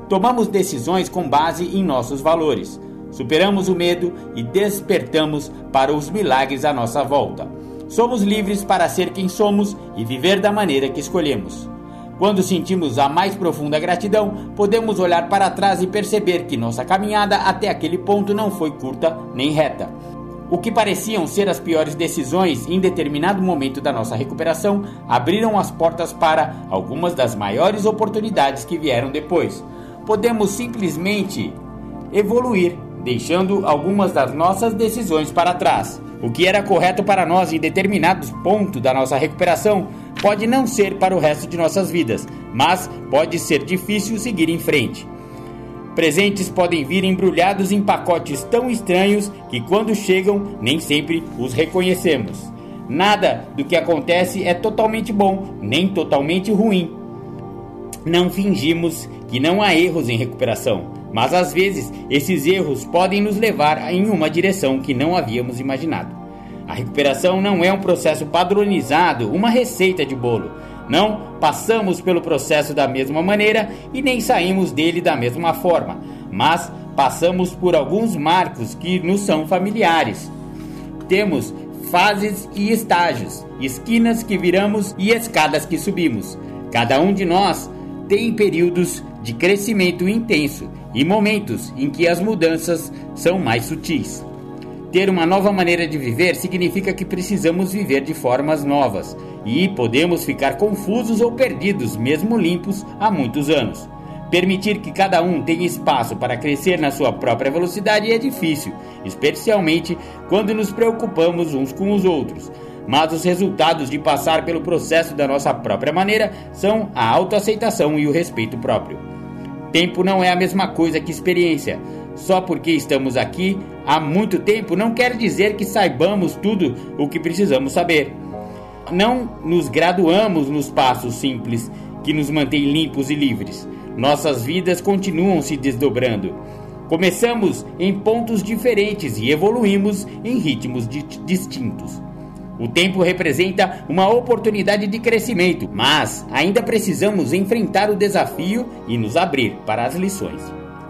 Tomamos decisões com base em nossos valores. Superamos o medo e despertamos para os milagres à nossa volta. Somos livres para ser quem somos e viver da maneira que escolhemos. Quando sentimos a mais profunda gratidão, podemos olhar para trás e perceber que nossa caminhada até aquele ponto não foi curta nem reta. O que pareciam ser as piores decisões em determinado momento da nossa recuperação abriram as portas para algumas das maiores oportunidades que vieram depois. Podemos simplesmente evoluir deixando algumas das nossas decisões para trás. O que era correto para nós em determinados pontos da nossa recuperação pode não ser para o resto de nossas vidas, mas pode ser difícil seguir em frente. Presentes podem vir embrulhados em pacotes tão estranhos que, quando chegam, nem sempre os reconhecemos. Nada do que acontece é totalmente bom, nem totalmente ruim. Não fingimos que não há erros em recuperação. Mas às vezes esses erros podem nos levar em uma direção que não havíamos imaginado. A recuperação não é um processo padronizado, uma receita de bolo. Não passamos pelo processo da mesma maneira e nem saímos dele da mesma forma, mas passamos por alguns marcos que nos são familiares. Temos fases e estágios, esquinas que viramos e escadas que subimos. Cada um de nós tem períodos de crescimento intenso e momentos em que as mudanças são mais sutis. Ter uma nova maneira de viver significa que precisamos viver de formas novas e podemos ficar confusos ou perdidos, mesmo limpos, há muitos anos. Permitir que cada um tenha espaço para crescer na sua própria velocidade é difícil, especialmente quando nos preocupamos uns com os outros. Mas os resultados de passar pelo processo da nossa própria maneira são a autoaceitação e o respeito próprio. Tempo não é a mesma coisa que experiência. Só porque estamos aqui há muito tempo não quer dizer que saibamos tudo o que precisamos saber. Não nos graduamos nos passos simples que nos mantêm limpos e livres. Nossas vidas continuam se desdobrando. Começamos em pontos diferentes e evoluímos em ritmos distintos. O tempo representa uma oportunidade de crescimento, mas ainda precisamos enfrentar o desafio e nos abrir para as lições.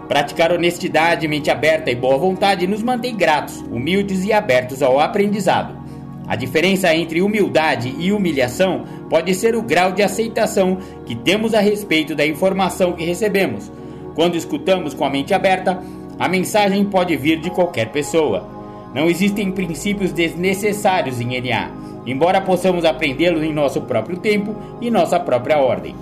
Praticar honestidade, mente aberta e boa vontade nos mantém gratos, humildes e abertos ao aprendizado. A diferença entre humildade e humilhação pode ser o grau de aceitação que temos a respeito da informação que recebemos. Quando escutamos com a mente aberta, a mensagem pode vir de qualquer pessoa. Não existem princípios desnecessários em NA, embora possamos aprendê-los em nosso próprio tempo e nossa própria ordem.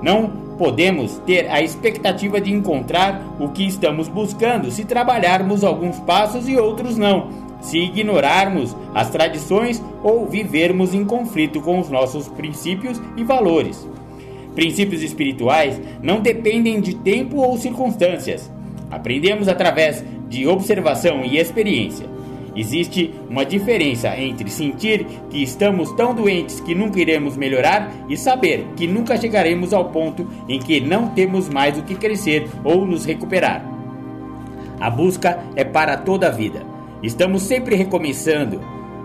Não podemos ter a expectativa de encontrar o que estamos buscando se trabalharmos alguns passos e outros não, se ignorarmos as tradições ou vivermos em conflito com os nossos princípios e valores. Princípios espirituais não dependem de tempo ou circunstâncias. Aprendemos através de observação e experiência. Existe uma diferença entre sentir que estamos tão doentes que nunca iremos melhorar e saber que nunca chegaremos ao ponto em que não temos mais o que crescer ou nos recuperar. A busca é para toda a vida. Estamos sempre recomeçando.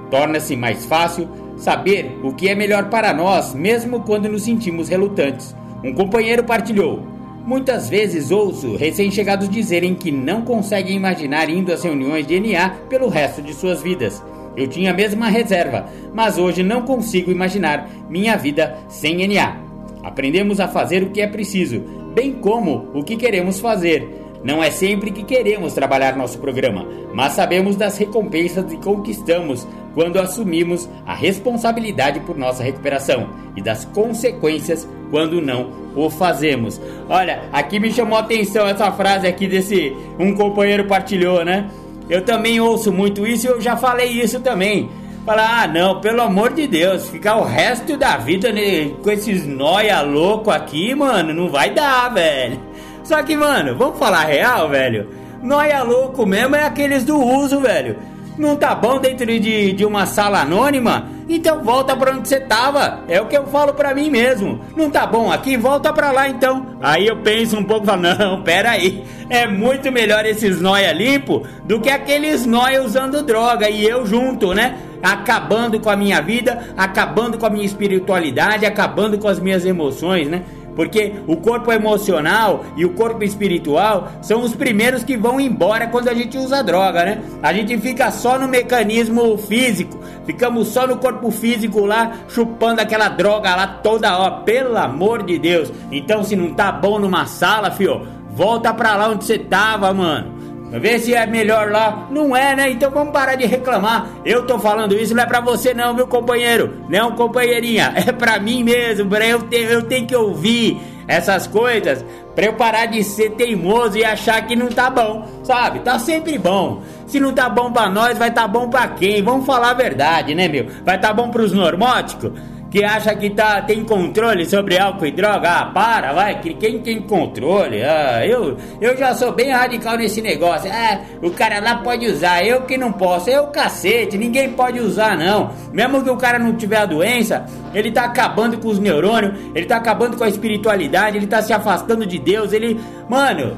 Torna-se mais fácil saber o que é melhor para nós, mesmo quando nos sentimos relutantes. Um companheiro partilhou: Muitas vezes ouço recém-chegados dizerem que não conseguem imaginar indo às reuniões de NA pelo resto de suas vidas. Eu tinha a mesma reserva, mas hoje não consigo imaginar minha vida sem NA. Aprendemos a fazer o que é preciso, bem como o que queremos fazer. Não é sempre que queremos trabalhar nosso programa, mas sabemos das recompensas que conquistamos quando assumimos a responsabilidade por nossa recuperação e das consequências quando não o fazemos. Olha, aqui me chamou a atenção essa frase aqui desse um companheiro partilhou, né? Eu também ouço muito isso e eu já falei isso também. Falar, ah não, pelo amor de Deus, ficar o resto da vida né, com esses noia louco aqui, mano, não vai dar, velho. Só que, mano, vamos falar real, velho? Noia louco mesmo é aqueles do uso, velho. Não tá bom dentro de, de uma sala anônima? Então volta pra onde você tava. É o que eu falo pra mim mesmo. Não tá bom aqui? Volta pra lá então. Aí eu penso um pouco e falo, não, pera aí. É muito melhor esses nóia limpo do que aqueles nóia usando droga e eu junto, né? Acabando com a minha vida, acabando com a minha espiritualidade, acabando com as minhas emoções, né? Porque o corpo emocional e o corpo espiritual são os primeiros que vão embora quando a gente usa droga, né? A gente fica só no mecanismo físico, ficamos só no corpo físico lá, chupando aquela droga lá toda hora, pelo amor de Deus. Então, se não tá bom numa sala, fio, volta pra lá onde você tava, mano. Vê se é melhor lá. Não é, né? Então vamos parar de reclamar. Eu tô falando isso, não é pra você não, viu, companheiro? Não, companheirinha. É pra mim mesmo. Pra eu, ter, eu tenho que ouvir essas coisas pra eu parar de ser teimoso e achar que não tá bom. Sabe? Tá sempre bom. Se não tá bom pra nós, vai tá bom pra quem? Vamos falar a verdade, né, meu? Vai tá bom pros normóticos? Que acha que tá, tem controle sobre álcool e droga. Ah, para, vai, quem tem controle? Ah, eu, eu já sou bem radical nesse negócio. Ah, o cara lá pode usar, eu que não posso. Eu cacete, ninguém pode usar não. Mesmo que o cara não tiver a doença, ele tá acabando com os neurônios, ele tá acabando com a espiritualidade, ele tá se afastando de Deus, ele... Mano,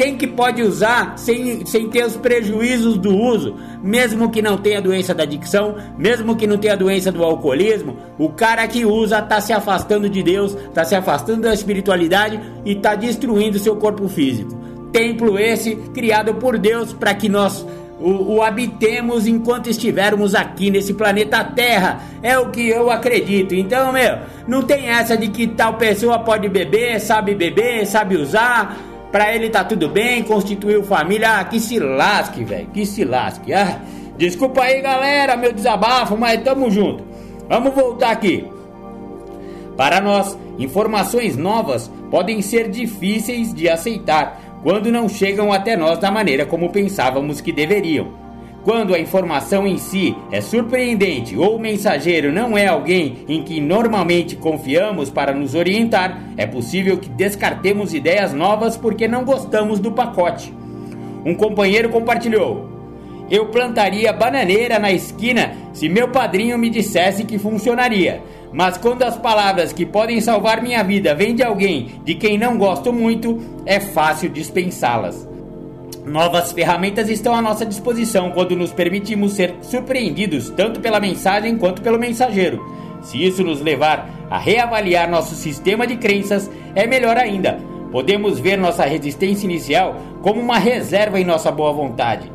quem que pode usar sem, sem ter os prejuízos do uso? Mesmo que não tenha doença da adicção, mesmo que não tenha doença do alcoolismo, o cara que usa tá se afastando de Deus, tá se afastando da espiritualidade e tá destruindo seu corpo físico. Templo esse criado por Deus para que nós o, o, habitemos enquanto estivermos aqui nesse planeta Terra. É o que eu acredito. Então, meu, não tem essa de que tal pessoa pode beber, sabe beber, sabe usar. Pra ele tá tudo bem, constituiu família. Ah, que se lasque, velho. Que se lasque. Ah, desculpa aí, galera, meu desabafo, mas tamo junto. Vamos voltar aqui. Para nós, informações novas podem ser difíceis de aceitar quando não chegam até nós da maneira como pensávamos que deveriam. Quando a informação em si é surpreendente ou o mensageiro não é alguém em que normalmente confiamos para nos orientar, é possível que descartemos ideias novas porque não gostamos do pacote. Um companheiro compartilhou: Eu plantaria bananeira na esquina se meu padrinho me dissesse que funcionaria. Mas quando as palavras que podem salvar minha vida vêm de alguém de quem não gosto muito, é fácil dispensá-las. Novas ferramentas estão à nossa disposição quando nos permitimos ser surpreendidos tanto pela mensagem quanto pelo mensageiro. Se isso nos levar a reavaliar nosso sistema de crenças, é melhor ainda. Podemos ver nossa resistência inicial como uma reserva em nossa boa vontade.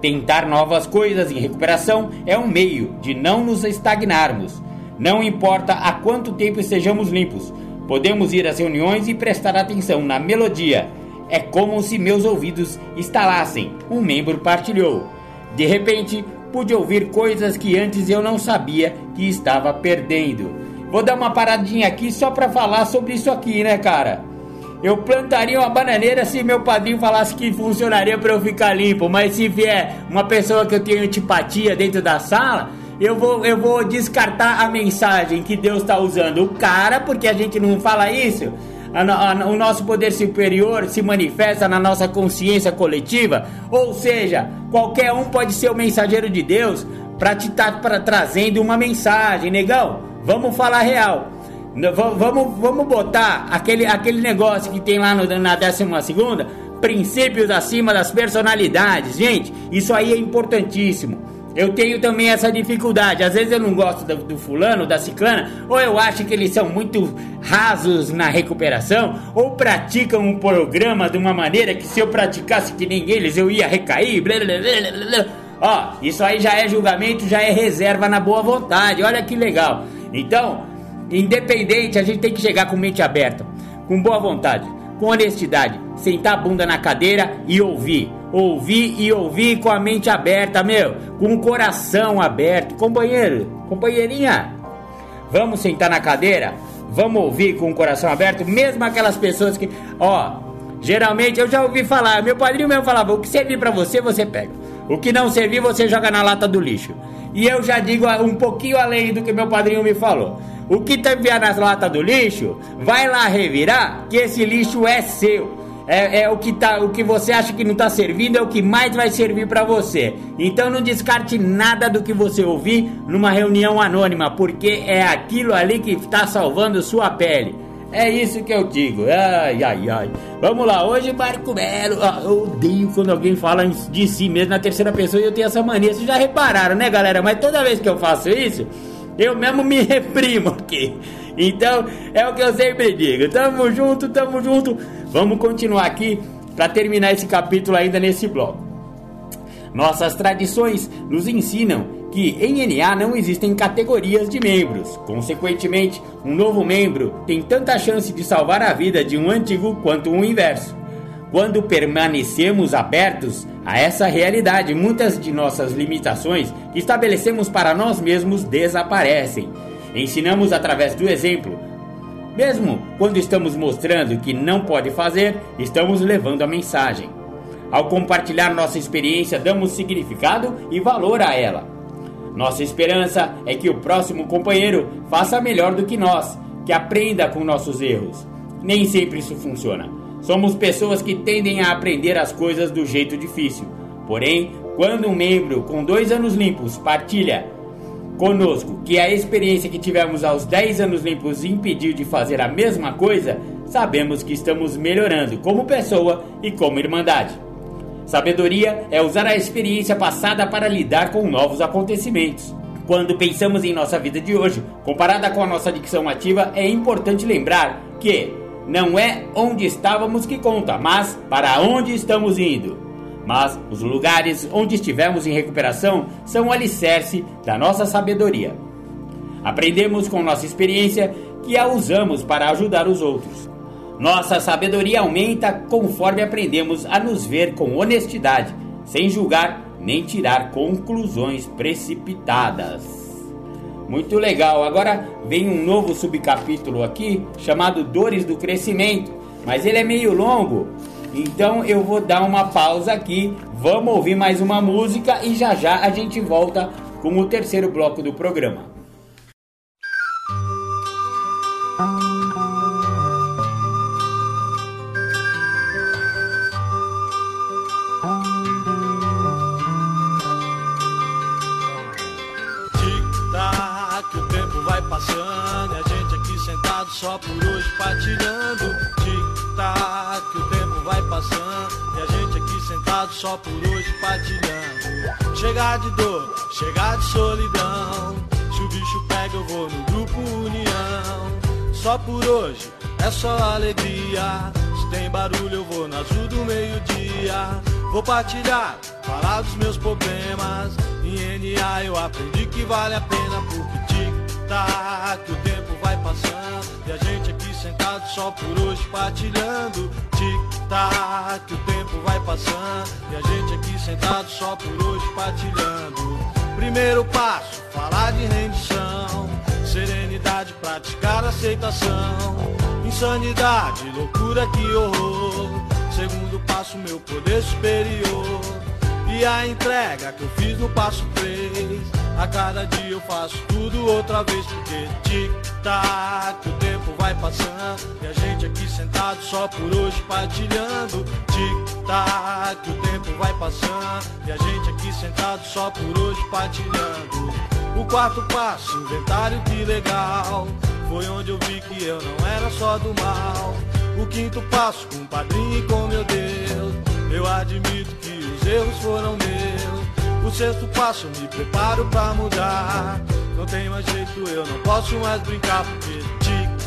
Tentar novas coisas em recuperação é um meio de não nos estagnarmos. Não importa há quanto tempo estejamos limpos, podemos ir às reuniões e prestar atenção na melodia é como se meus ouvidos estalassem, um membro partilhou. De repente, pude ouvir coisas que antes eu não sabia que estava perdendo. Vou dar uma paradinha aqui só para falar sobre isso aqui, né, cara? Eu plantaria uma bananeira se meu padrinho falasse que funcionaria para eu ficar limpo, mas se vier uma pessoa que eu tenho antipatia dentro da sala, eu vou, eu vou descartar a mensagem que Deus está usando. O cara, porque a gente não fala isso, a, a, o nosso poder superior se manifesta na nossa consciência coletiva, ou seja, qualquer um pode ser o mensageiro de Deus para te estar tá, trazendo uma mensagem, negão. Vamos falar real. Vamos, vamos botar aquele, aquele negócio que tem lá no, na 12 segunda, princípios acima das personalidades. Gente, isso aí é importantíssimo. Eu tenho também essa dificuldade. Às vezes eu não gosto do, do, fulano, da ciclana, ou eu acho que eles são muito rasos na recuperação, ou praticam um programa de uma maneira que se eu praticasse que nem eles eu ia recair. Blá, blá, blá, Ó, isso aí já é julgamento, já é reserva na boa vontade. Olha que legal. Então, independente, a gente tem que chegar com mente aberta, com boa vontade, com honestidade, sentar a bunda na cadeira e ouvir ouvir e ouvir com a mente aberta, meu, com o coração aberto. Companheiro, companheirinha, vamos sentar na cadeira? Vamos ouvir com o coração aberto, mesmo aquelas pessoas que, ó, geralmente eu já ouvi falar, meu padrinho mesmo falava, o que servir para você, você pega. O que não servir, você joga na lata do lixo. E eu já digo um pouquinho além do que meu padrinho me falou. O que enviar nas latas do lixo, vai lá revirar, que esse lixo é seu. É, é, o que tá, o que você acha que não tá servindo é o que mais vai servir para você. Então não descarte nada do que você ouvir numa reunião anônima, porque é aquilo ali que está salvando sua pele. É isso que eu digo. Ai, ai, ai. Vamos lá, hoje Marco Melo. Ah, eu odeio quando alguém fala de si mesmo na terceira pessoa e eu tenho essa mania. Vocês já repararam, né, galera? Mas toda vez que eu faço isso, eu mesmo me reprimo aqui. Então, é o que eu sempre digo. Tamo junto, tamo junto. Vamos continuar aqui para terminar esse capítulo ainda nesse bloco. Nossas tradições nos ensinam que em NA não existem categorias de membros. Consequentemente, um novo membro tem tanta chance de salvar a vida de um antigo quanto o inverso. Quando permanecemos abertos a essa realidade, muitas de nossas limitações que estabelecemos para nós mesmos desaparecem. Ensinamos através do exemplo. Mesmo quando estamos mostrando que não pode fazer, estamos levando a mensagem. Ao compartilhar nossa experiência, damos significado e valor a ela. Nossa esperança é que o próximo companheiro faça melhor do que nós, que aprenda com nossos erros. Nem sempre isso funciona. Somos pessoas que tendem a aprender as coisas do jeito difícil. Porém, quando um membro com dois anos limpos partilha conosco que a experiência que tivemos aos 10 anos limpos impediu de fazer a mesma coisa, sabemos que estamos melhorando como pessoa e como irmandade. Sabedoria é usar a experiência passada para lidar com novos acontecimentos. Quando pensamos em nossa vida de hoje, comparada com a nossa dicção ativa, é importante lembrar que não é onde estávamos que conta, mas para onde estamos indo. Mas os lugares onde estivermos em recuperação são o alicerce da nossa sabedoria. Aprendemos com nossa experiência que a usamos para ajudar os outros. Nossa sabedoria aumenta conforme aprendemos a nos ver com honestidade, sem julgar nem tirar conclusões precipitadas. Muito legal. Agora vem um novo subcapítulo aqui chamado Dores do Crescimento, mas ele é meio longo então eu vou dar uma pausa aqui, vamos ouvir mais uma música e já já a gente volta com o terceiro bloco do programa. Sentado só por hoje partilhando. Chegar de dor, chegar de solidão. Se o bicho pega, eu vou no grupo União. Só por hoje é só alegria. Se tem barulho, eu vou na azul do meio-dia. Vou partilhar, falar dos meus problemas. Em NA eu aprendi que vale a pena porque tic-tac, o tempo vai passando e a gente aqui sentado só por hoje partilhando. Tic-tac, o tempo vai passando e a gente aqui sentado só por hoje partilhando. Primeiro passo, falar de rendição. Serenidade, praticar aceitação. Insanidade, loucura, que horror. Segundo passo, meu poder superior. E a entrega que eu fiz no passo 3 A cada dia eu faço tudo outra vez Porque tic-tac, o tempo vai passando E a gente aqui sentado só por hoje partilhando. Tic-tac, o tempo vai passando E a gente aqui sentado só por hoje partilhando. O quarto passo, inventário que legal. Foi onde eu vi que eu não era só do mal. O quinto passo, com o padrinho e com meu Deus. Eu admito que erros foram meus. O sexto passo, me preparo pra mudar. Não tem mais jeito, eu não posso mais brincar, porque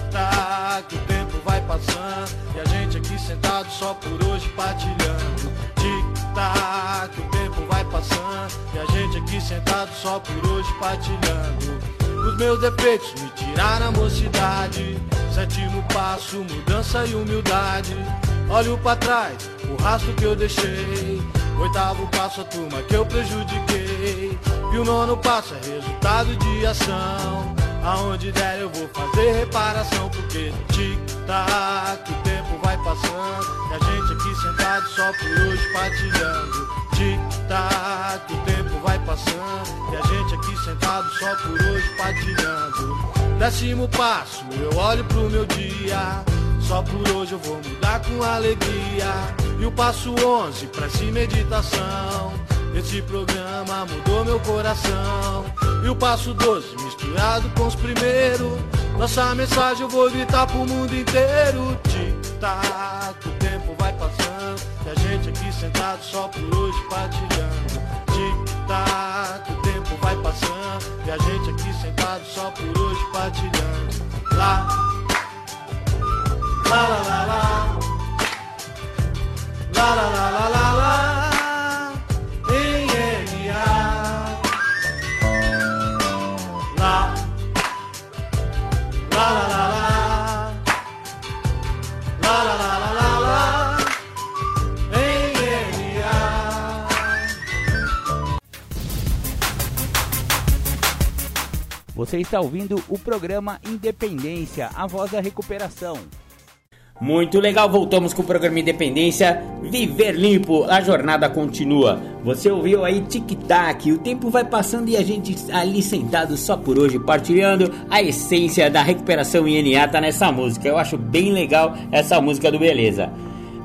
tic-tac, o tempo vai passando. E a gente aqui sentado só por hoje partilhando. Tic-tac, o tempo vai passando. E a gente aqui sentado só por hoje partilhando. Os meus defeitos me tiraram a mocidade. Sétimo passo, mudança e humildade. Olho para trás, o rastro que eu deixei. Oitavo passo, a turma que eu prejudiquei. E o nono passo é resultado de ação. Aonde der eu vou fazer reparação. Porque tic-tac, o tempo vai passando. E a gente aqui sentado só por hoje partilhando. Tic-tac, o tempo vai passando. E a gente aqui sentado só por hoje partilhando. Décimo passo, eu olho pro meu dia. Só por hoje eu vou mudar com alegria. E o passo 11 pra essa meditação. Esse programa mudou meu coração. E o passo 12 misturado com os primeiros. Nossa mensagem eu vou gritar pro mundo inteiro. Tic-tac, o tempo vai passando. E a gente aqui sentado só por hoje partilhando. Tic-tac, o tempo vai passando. E a gente aqui sentado só por hoje partilhando. Lá, lá, lá, lá, lá. Lá, lá, lá, lá, lá, lá. Você está ouvindo o programa Independência, a voz da recuperação. Muito legal, voltamos com o programa Independência Viver Limpo, a jornada continua. Você ouviu aí tic-tac, o tempo vai passando e a gente ali sentado só por hoje, partilhando a essência da recuperação INA tá nessa música. Eu acho bem legal essa música do Beleza.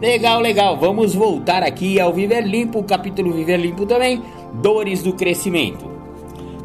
Legal, legal, vamos voltar aqui ao Viver Limpo, capítulo Viver Limpo também, Dores do Crescimento.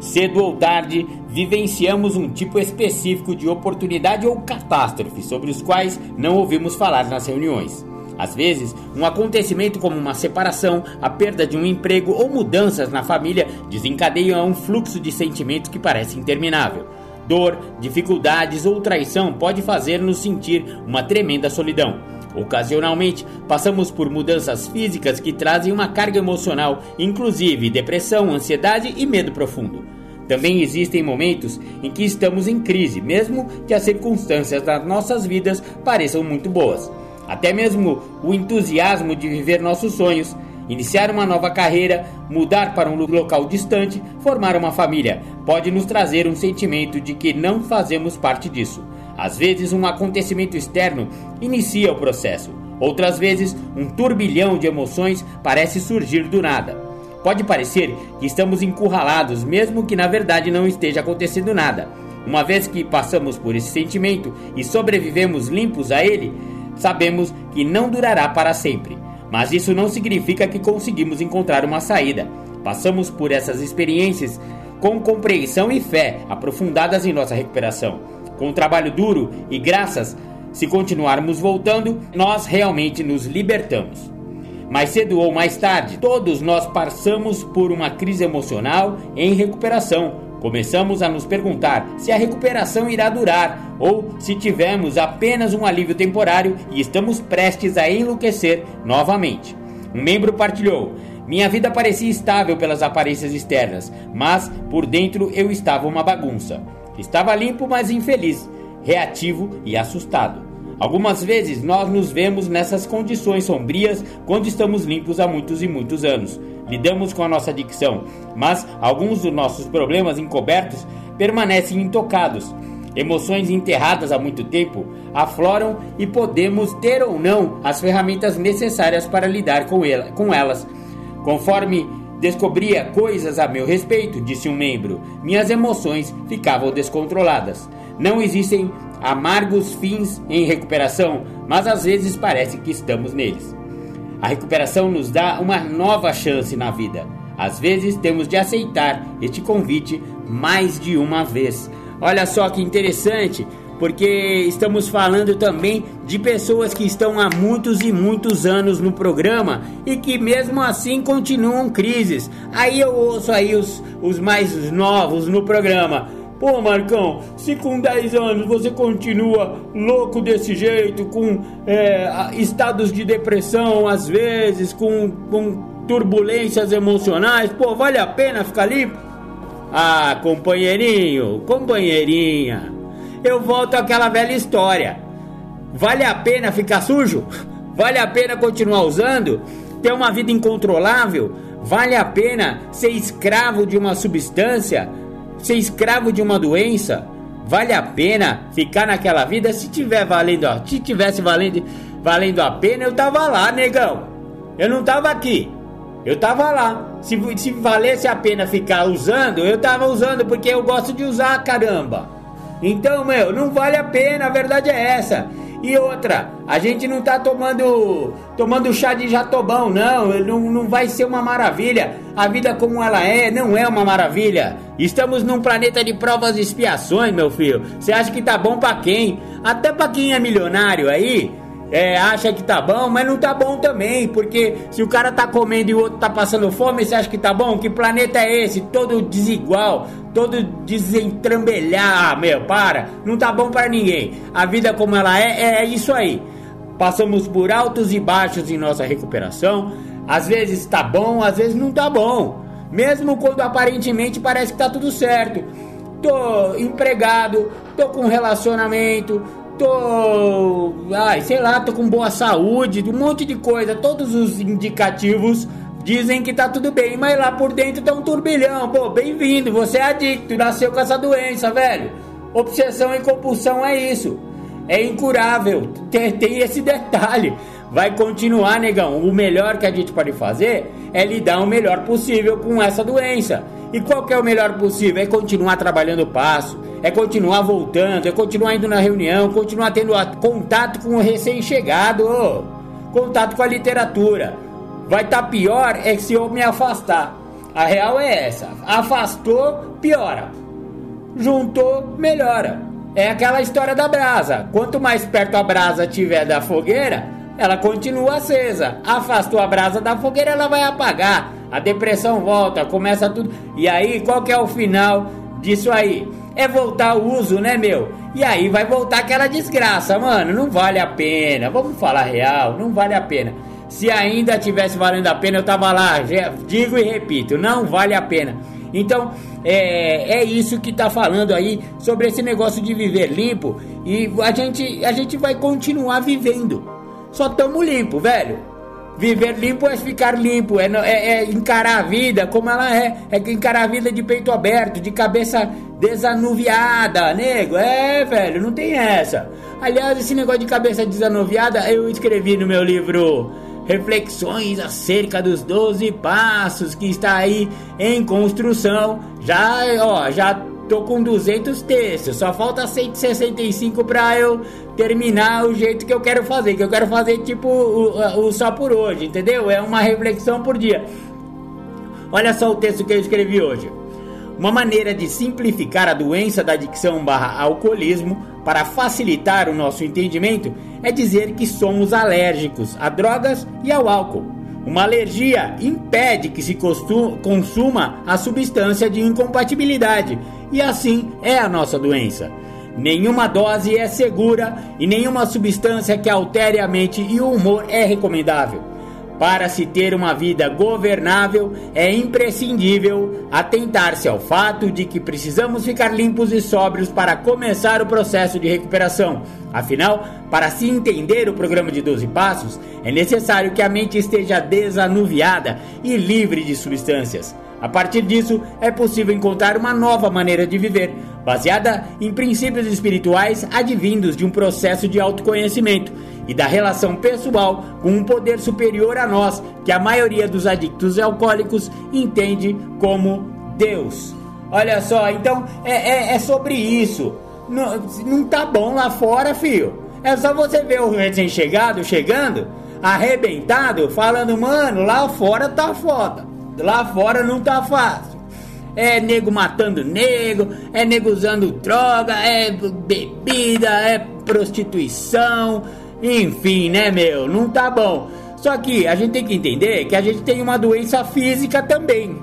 Cedo ou tarde, vivenciamos um tipo específico de oportunidade ou catástrofe sobre os quais não ouvimos falar nas reuniões. Às vezes, um acontecimento como uma separação, a perda de um emprego ou mudanças na família desencadeiam um fluxo de sentimentos que parece interminável. Dor, dificuldades ou traição pode fazer-nos sentir uma tremenda solidão. Ocasionalmente, passamos por mudanças físicas que trazem uma carga emocional, inclusive depressão, ansiedade e medo profundo. Também existem momentos em que estamos em crise, mesmo que as circunstâncias das nossas vidas pareçam muito boas. Até mesmo o entusiasmo de viver nossos sonhos, iniciar uma nova carreira, mudar para um local distante, formar uma família, pode nos trazer um sentimento de que não fazemos parte disso. Às vezes, um acontecimento externo inicia o processo. Outras vezes, um turbilhão de emoções parece surgir do nada. Pode parecer que estamos encurralados, mesmo que na verdade não esteja acontecendo nada. Uma vez que passamos por esse sentimento e sobrevivemos limpos a ele, sabemos que não durará para sempre. Mas isso não significa que conseguimos encontrar uma saída. Passamos por essas experiências com compreensão e fé aprofundadas em nossa recuperação. Com trabalho duro e graças, se continuarmos voltando, nós realmente nos libertamos. Mais cedo ou mais tarde, todos nós passamos por uma crise emocional em recuperação. Começamos a nos perguntar se a recuperação irá durar ou se tivemos apenas um alívio temporário e estamos prestes a enlouquecer novamente. Um membro partilhou: Minha vida parecia estável pelas aparências externas, mas por dentro eu estava uma bagunça. Estava limpo, mas infeliz, reativo e assustado. Algumas vezes nós nos vemos nessas condições sombrias quando estamos limpos há muitos e muitos anos. Lidamos com a nossa adicção, mas alguns dos nossos problemas encobertos permanecem intocados. Emoções enterradas há muito tempo afloram e podemos ter ou não as ferramentas necessárias para lidar com, ela, com elas. Conforme descobria coisas a meu respeito, disse um membro, minhas emoções ficavam descontroladas. Não existem amargos fins em recuperação, mas às vezes parece que estamos neles. A recuperação nos dá uma nova chance na vida. Às vezes temos de aceitar este convite mais de uma vez. Olha só que interessante, porque estamos falando também de pessoas que estão há muitos e muitos anos no programa e que mesmo assim continuam crises. Aí eu ouço aí os, os mais novos no programa. Pô, Marcão, se com 10 anos você continua louco desse jeito, com é, estados de depressão às vezes, com, com turbulências emocionais, pô, vale a pena ficar limpo? Ah, companheirinho, companheirinha, eu volto àquela velha história. Vale a pena ficar sujo? Vale a pena continuar usando? Ter uma vida incontrolável? Vale a pena ser escravo de uma substância? Ser escravo de uma doença? Vale a pena ficar naquela vida? Se tiver valendo, se tivesse valendo, valendo a pena, eu tava lá, negão. Eu não tava aqui. Eu tava lá. Se, se valesse a pena ficar usando, eu tava usando porque eu gosto de usar, caramba. Então, meu, não vale a pena, a verdade é essa. E outra, a gente não tá tomando tomando chá de jatobão, não. não. Não vai ser uma maravilha. A vida como ela é, não é uma maravilha. Estamos num planeta de provas e expiações, meu filho. Você acha que tá bom para quem? Até para quem é milionário aí, é, acha que tá bom, mas não tá bom também, porque se o cara tá comendo e o outro tá passando fome, você acha que tá bom? Que planeta é esse? Todo desigual, todo desentrambelhar, ah, meu, para, não tá bom para ninguém. A vida como ela é, é isso aí. Passamos por altos e baixos em nossa recuperação. Às vezes tá bom, às vezes não tá bom. Mesmo quando aparentemente parece que tá tudo certo. Tô empregado, tô com relacionamento, tô. Ai, sei lá, tô com boa saúde, um monte de coisa. Todos os indicativos dizem que tá tudo bem, mas lá por dentro tá um turbilhão. Pô, bem-vindo, você é adicto, nasceu com essa doença, velho. Obsessão e compulsão é isso. É incurável. Tem, tem esse detalhe. Vai continuar, negão. O melhor que a gente pode fazer é lidar o melhor possível com essa doença. E qual que é o melhor possível? É continuar trabalhando o passo é continuar voltando, é continuar indo na reunião, continuar tendo contato com o recém-chegado, contato com a literatura. Vai estar tá pior é se eu me afastar. A real é essa: afastou, piora. Juntou, melhora. É aquela história da brasa. Quanto mais perto a brasa tiver da fogueira, ela continua acesa. Afastou a brasa da fogueira, ela vai apagar. A depressão volta, começa tudo. E aí, qual que é o final disso aí? é voltar ao uso, né, meu? E aí vai voltar aquela desgraça, mano. Não vale a pena. Vamos falar real, não vale a pena. Se ainda tivesse valendo a pena, eu tava lá. Digo e repito, não vale a pena. Então, é, é isso que tá falando aí sobre esse negócio de viver limpo. E a gente, a gente vai continuar vivendo. Só tamo limpo, velho. Viver limpo é ficar limpo, é, é, é, encarar a vida como ela é. É encarar a vida de peito aberto, de cabeça desanuviada, nego. É, velho, não tem essa. Aliás, esse negócio de cabeça desanuviada eu escrevi no meu livro Reflexões acerca dos 12 passos que está aí em construção. Já, ó, já tô com 200 textos, só falta 165 para eu terminar o jeito que eu quero fazer, que eu quero fazer tipo o, o só por hoje, entendeu? É uma reflexão por dia. Olha só o texto que eu escrevi hoje. Uma maneira de simplificar a doença da adicção barra alcoolismo para facilitar o nosso entendimento é dizer que somos alérgicos a drogas e ao álcool. Uma alergia impede que se consuma a substância de incompatibilidade e assim é a nossa doença. Nenhuma dose é segura e nenhuma substância que altere a mente e o humor é recomendável. Para se ter uma vida governável, é imprescindível atentar-se ao fato de que precisamos ficar limpos e sóbrios para começar o processo de recuperação. Afinal, para se entender o programa de 12 passos, é necessário que a mente esteja desanuviada e livre de substâncias. A partir disso, é possível encontrar uma nova maneira de viver, baseada em princípios espirituais advindos de um processo de autoconhecimento e da relação pessoal com um poder superior a nós, que a maioria dos adictos alcoólicos entende como Deus. Olha só, então é, é, é sobre isso. Não, não tá bom lá fora, filho. É só você ver o recém-chegado chegando, arrebentado, falando, mano, lá fora tá foda. Lá fora não tá fácil. É nego matando nego, é nego usando droga, é bebida, é prostituição, enfim, né, meu? Não tá bom. Só que a gente tem que entender que a gente tem uma doença física também.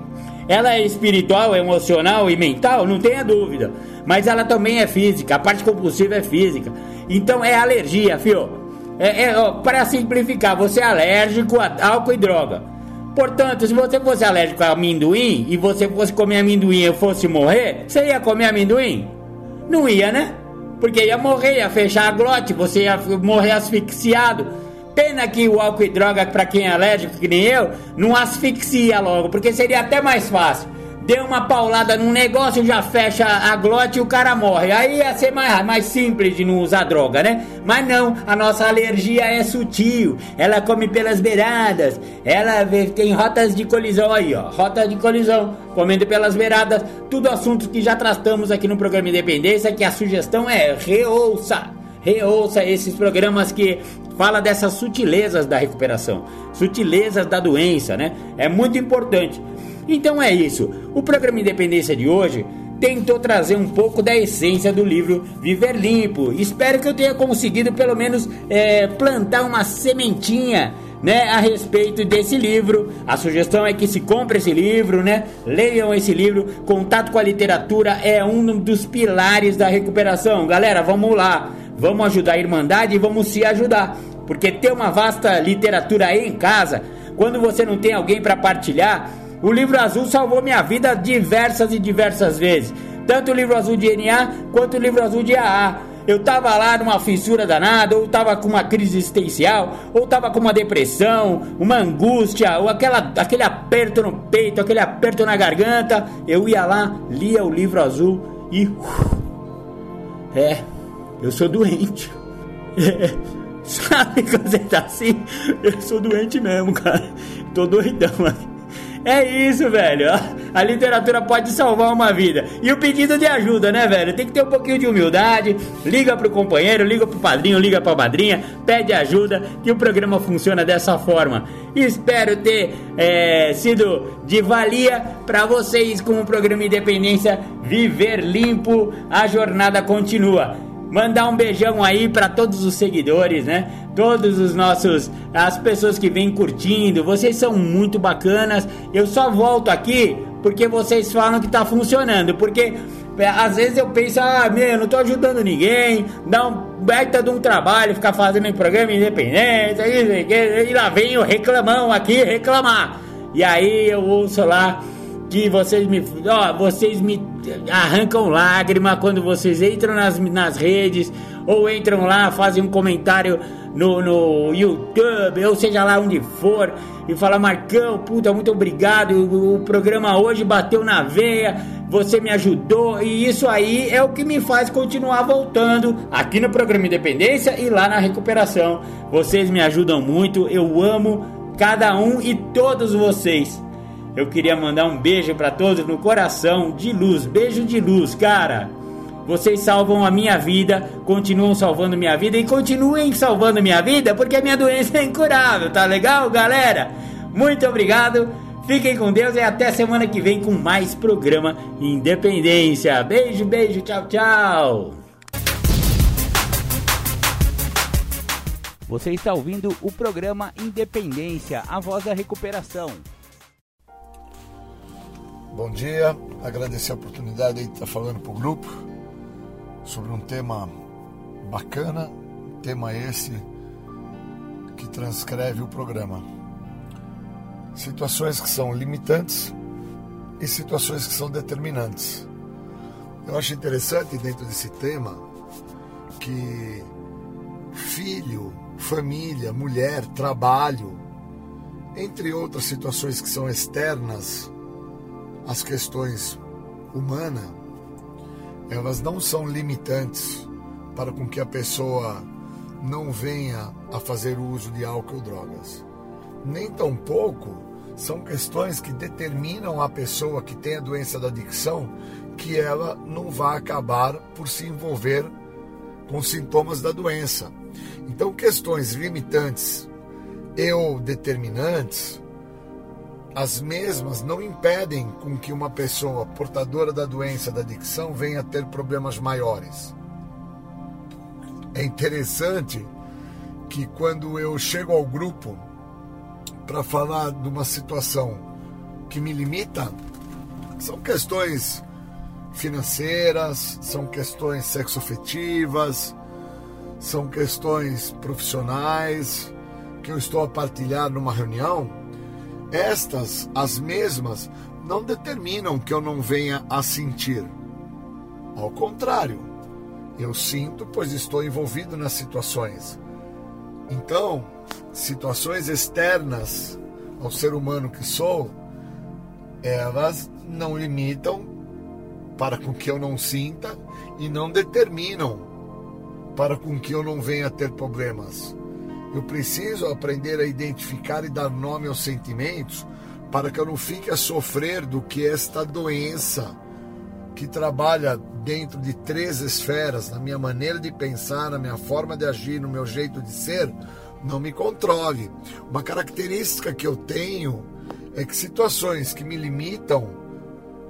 Ela é espiritual, emocional e mental, não tenha dúvida. Mas ela também é física, a parte compulsiva é física. Então é alergia, fio. É, é para simplificar, você é alérgico a álcool e droga. Portanto, se você fosse alérgico a amendoim e você fosse comer amendoim e fosse morrer, você ia comer amendoim? Não ia, né? Porque ia morrer, ia fechar a glote, você ia morrer asfixiado. Pena que o álcool e droga, para quem é alérgico, que nem eu, não asfixia logo, porque seria até mais fácil deu uma paulada num negócio, já fecha a glote e o cara morre. Aí ia ser mais, mais simples de não usar droga, né? Mas não, a nossa alergia é sutil, ela come pelas beiradas, ela tem rotas de colisão aí, ó, rota de colisão, comendo pelas beiradas, tudo assuntos que já tratamos aqui no programa Independência, que a sugestão é reouça. reouça esses programas que fala dessas sutilezas da recuperação, sutilezas da doença, né? É muito importante. Então é isso. O programa Independência de hoje tentou trazer um pouco da essência do livro Viver Limpo. Espero que eu tenha conseguido pelo menos é, plantar uma sementinha né, a respeito desse livro. A sugestão é que se compre esse livro, né? Leiam esse livro. Contato com a literatura é um dos pilares da recuperação. Galera, vamos lá. Vamos ajudar a Irmandade e vamos se ajudar. Porque ter uma vasta literatura aí em casa, quando você não tem alguém para partilhar, o livro azul salvou minha vida diversas e diversas vezes. Tanto o livro azul de NA quanto o livro azul de AA. Eu tava lá numa fissura danada, ou tava com uma crise existencial, ou tava com uma depressão, uma angústia, ou aquela, aquele aperto no peito, aquele aperto na garganta. Eu ia lá, lia o livro azul e. É, eu sou doente. É, sabe quando você tá assim? Eu sou doente mesmo, cara. Tô doidão aqui. É isso, velho. A literatura pode salvar uma vida. E o pedido de ajuda, né, velho? Tem que ter um pouquinho de humildade. Liga pro companheiro, liga pro padrinho, liga pra madrinha, pede ajuda, que o programa funciona dessa forma. Espero ter é, sido de valia para vocês com o programa Independência Viver Limpo. A jornada continua. Mandar um beijão aí para todos os seguidores, né? Todos os nossos as pessoas que vêm curtindo, vocês são muito bacanas. Eu só volto aqui porque vocês falam que tá funcionando, porque é, às vezes eu penso, ah, meu, eu não tô ajudando ninguém, dá um baita de um trabalho ficar fazendo um programa independente, e lá vem o reclamão aqui reclamar. E aí eu ouço lá que vocês me, ó, vocês me arrancam lágrima quando vocês entram nas, nas redes ou entram lá, fazem um comentário no, no YouTube, ou seja lá onde for, e fala Marcão, puta, muito obrigado, o, o programa hoje bateu na veia, você me ajudou, e isso aí é o que me faz continuar voltando aqui no programa Independência e lá na recuperação. Vocês me ajudam muito, eu amo cada um e todos vocês. Eu queria mandar um beijo para todos no coração de luz, beijo de luz, cara. Vocês salvam a minha vida, continuam salvando minha vida e continuem salvando minha vida porque a minha doença é incurável, tá legal, galera? Muito obrigado. Fiquem com Deus e até semana que vem com mais programa Independência. Beijo, beijo, tchau, tchau. Você está ouvindo o programa Independência, a voz da recuperação. Bom dia, agradecer a oportunidade de estar falando para o grupo sobre um tema bacana, tema esse que transcreve o programa. Situações que são limitantes e situações que são determinantes. Eu acho interessante dentro desse tema que filho, família, mulher, trabalho, entre outras situações que são externas as questões humanas, elas não são limitantes para com que a pessoa não venha a fazer uso de álcool ou drogas. Nem tampouco são questões que determinam a pessoa que tem a doença da adicção que ela não vai acabar por se envolver com sintomas da doença. Então, questões limitantes ou determinantes as mesmas não impedem com que uma pessoa portadora da doença da adicção venha a ter problemas maiores. É interessante que quando eu chego ao grupo para falar de uma situação que me limita, são questões financeiras, são questões sexoafetivas, são questões profissionais que eu estou a partilhar numa reunião estas, as mesmas, não determinam que eu não venha a sentir. Ao contrário, eu sinto, pois estou envolvido nas situações. Então, situações externas ao ser humano que sou, elas não limitam para com que eu não sinta e não determinam para com que eu não venha a ter problemas. Eu preciso aprender a identificar e dar nome aos sentimentos para que eu não fique a sofrer do que esta doença que trabalha dentro de três esferas, na minha maneira de pensar, na minha forma de agir, no meu jeito de ser, não me controle. Uma característica que eu tenho é que situações que me limitam,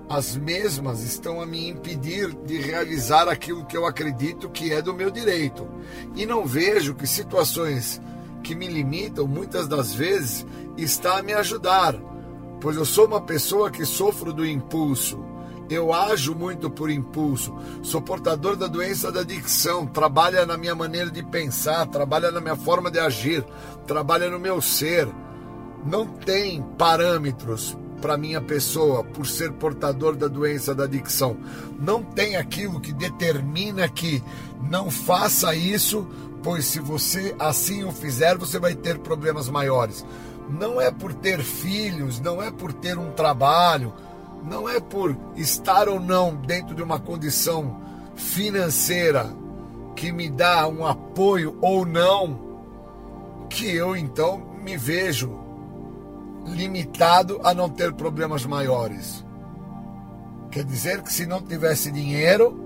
as mesmas estão a me impedir de realizar aquilo que eu acredito que é do meu direito. E não vejo que situações que me limitam, muitas das vezes, está a me ajudar, pois eu sou uma pessoa que sofro do impulso eu ajo muito por impulso, sou portador da doença da adicção, trabalha na minha maneira de pensar, trabalha na minha forma de agir, trabalha no meu ser. Não tem parâmetros para minha pessoa por ser portador da doença da adicção. Não tem aquilo que determina que não faça isso, pois se você assim o fizer, você vai ter problemas maiores. Não é por ter filhos, não é por ter um trabalho, não é por estar ou não dentro de uma condição financeira que me dá um apoio ou não, que eu então me vejo limitado a não ter problemas maiores. Quer dizer que se não tivesse dinheiro,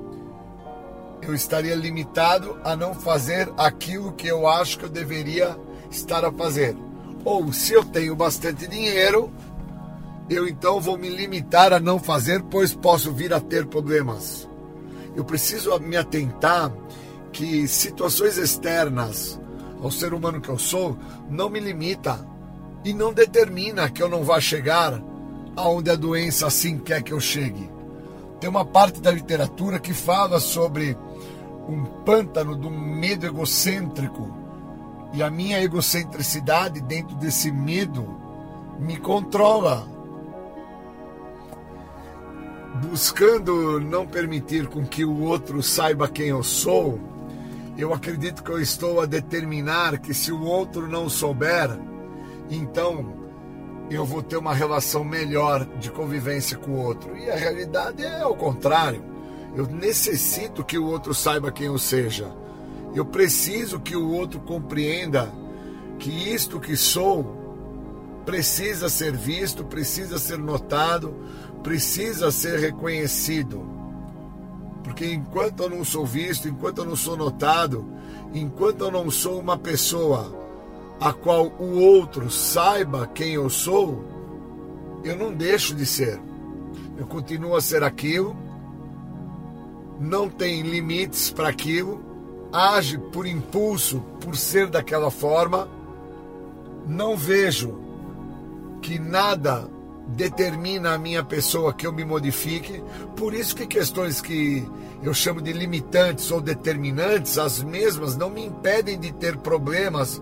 eu estaria limitado a não fazer aquilo que eu acho que eu deveria estar a fazer. Ou se eu tenho bastante dinheiro, eu então vou me limitar a não fazer, pois posso vir a ter problemas. Eu preciso me atentar que situações externas ao ser humano que eu sou não me limita e não determina que eu não vá chegar aonde a doença assim quer que eu chegue. Tem uma parte da literatura que fala sobre um pântano de um medo egocêntrico e a minha egocentricidade dentro desse medo me controla buscando não permitir com que o outro saiba quem eu sou, eu acredito que eu estou a determinar que se o outro não souber, então eu vou ter uma relação melhor de convivência com o outro. E a realidade é ao contrário. Eu necessito que o outro saiba quem eu seja. Eu preciso que o outro compreenda que isto que sou precisa ser visto, precisa ser notado, precisa ser reconhecido. Porque enquanto eu não sou visto, enquanto eu não sou notado, enquanto eu não sou uma pessoa a qual o outro saiba quem eu sou, eu não deixo de ser. Eu continuo a ser aquilo, não tem limites para aquilo, age por impulso, por ser daquela forma, não vejo que nada determina a minha pessoa que eu me modifique. Por isso que questões que eu chamo de limitantes ou determinantes, as mesmas não me impedem de ter problemas